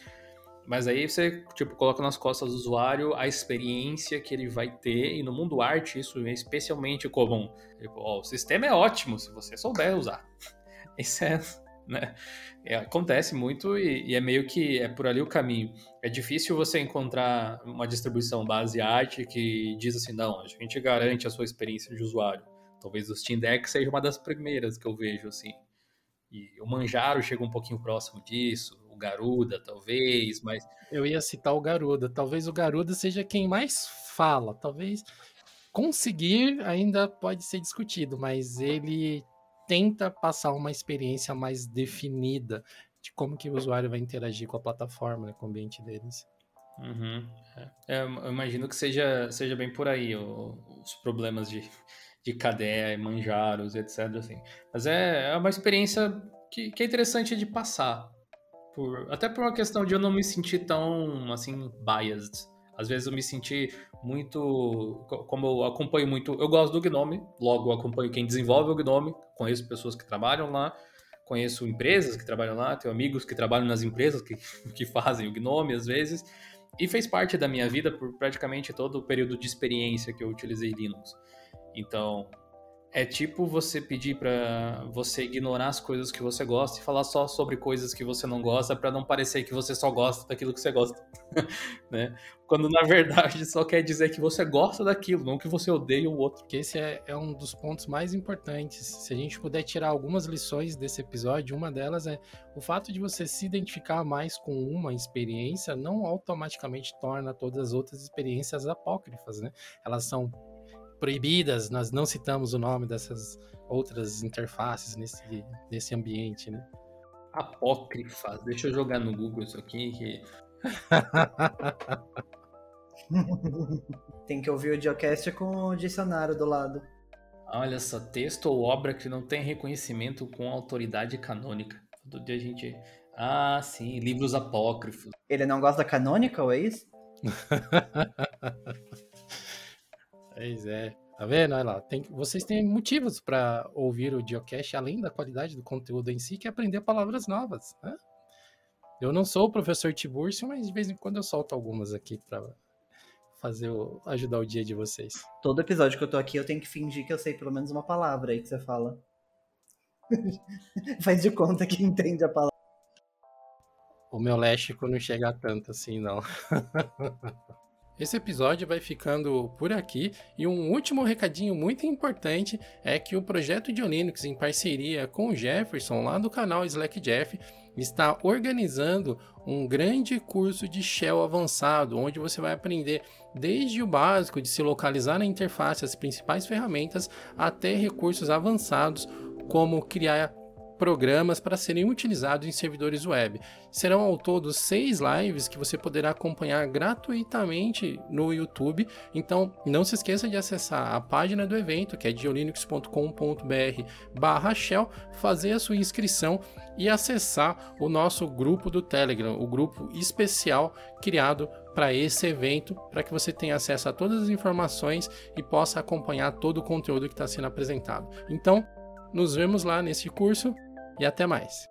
Mas aí você, tipo, coloca nas costas do usuário a experiência que ele vai ter. E no mundo arte, isso é especialmente comum. Tipo, ó, o sistema é ótimo se você souber usar. Isso é né? É, acontece muito e, e, é meio que é por ali o caminho. É difícil você encontrar uma distribuição base arte que diz assim, não, a gente garante a sua experiência de usuário. Talvez o Steam Deck seja uma das primeiras que eu vejo, assim. E o Manjaro chega um pouquinho próximo disso, o Garuda, talvez, mas... Eu ia citar o Garuda. Talvez o Garuda seja quem mais fala. Talvez conseguir ainda pode ser discutido, mas ele tenta passar uma experiência mais definida de como que o usuário vai interagir com a plataforma, né, com o ambiente deles. Uhum. É, eu imagino que seja, seja bem por aí o, os problemas de, de KDE, manjaros, etc. Assim. Mas é, é uma experiência que, que é interessante de passar. Por, até por uma questão de eu não me sentir tão assim biased. Às vezes eu me senti muito. Como eu acompanho muito. Eu gosto do Gnome, logo acompanho quem desenvolve o Gnome, conheço pessoas que trabalham lá, conheço empresas que trabalham lá, tenho amigos que trabalham nas empresas que, que fazem o Gnome às vezes, e fez parte da minha vida por praticamente todo o período de experiência que eu utilizei Linux. Então, É tipo você pedir para você ignorar as coisas que você gosta e falar só sobre coisas que você não gosta para não parecer que você só gosta daquilo que você gosta, né? Quando na verdade só quer dizer que você gosta daquilo, não que você odeia o outro. Que esse é, é um dos pontos mais importantes. Se a gente puder tirar algumas lições desse episódio, uma delas é o fato de você se identificar mais com uma experiência não automaticamente torna todas as outras experiências apócrifas, né? Elas são proibidas, nós não citamos o nome dessas outras interfaces nesse, nesse ambiente, né? Apócrifas. Deixa eu jogar no Google isso aqui. Que... tem que ouvir o Geocast com o dicionário do lado. Olha só, texto ou obra que não tem reconhecimento com autoridade canônica. Todo dia a gente. Ah, sim, livros apócrifos. Ele não gosta da canônica, é isso? Pois é. Tá vendo? Olha lá. Tem, vocês têm motivos para ouvir o Geocache, além da qualidade do conteúdo em si, que é aprender palavras novas. Né? Eu não sou o professor Tiburcio, mas de vez em quando eu solto algumas aqui para fazer o, ajudar o dia de vocês. Todo episódio que eu tô aqui, eu tenho que fingir que eu sei pelo menos uma palavra aí que você fala. Faz de conta que entende a palavra. O meu léxico não chega tanto assim, não. Esse episódio vai ficando por aqui e um último recadinho muito importante é que o projeto de Linux em parceria com o Jefferson lá do canal Slack Jeff está organizando um grande curso de Shell avançado, onde você vai aprender desde o básico de se localizar na interface as principais ferramentas até recursos avançados como criar programas para serem utilizados em servidores web. Serão ao todo seis lives que você poderá acompanhar gratuitamente no YouTube. Então, não se esqueça de acessar a página do evento, que é diolinux.com.br shell, fazer a sua inscrição e acessar o nosso grupo do Telegram, o grupo especial criado para esse evento, para que você tenha acesso a todas as informações e possa acompanhar todo o conteúdo que está sendo apresentado. Então, nos vemos lá nesse curso e até mais.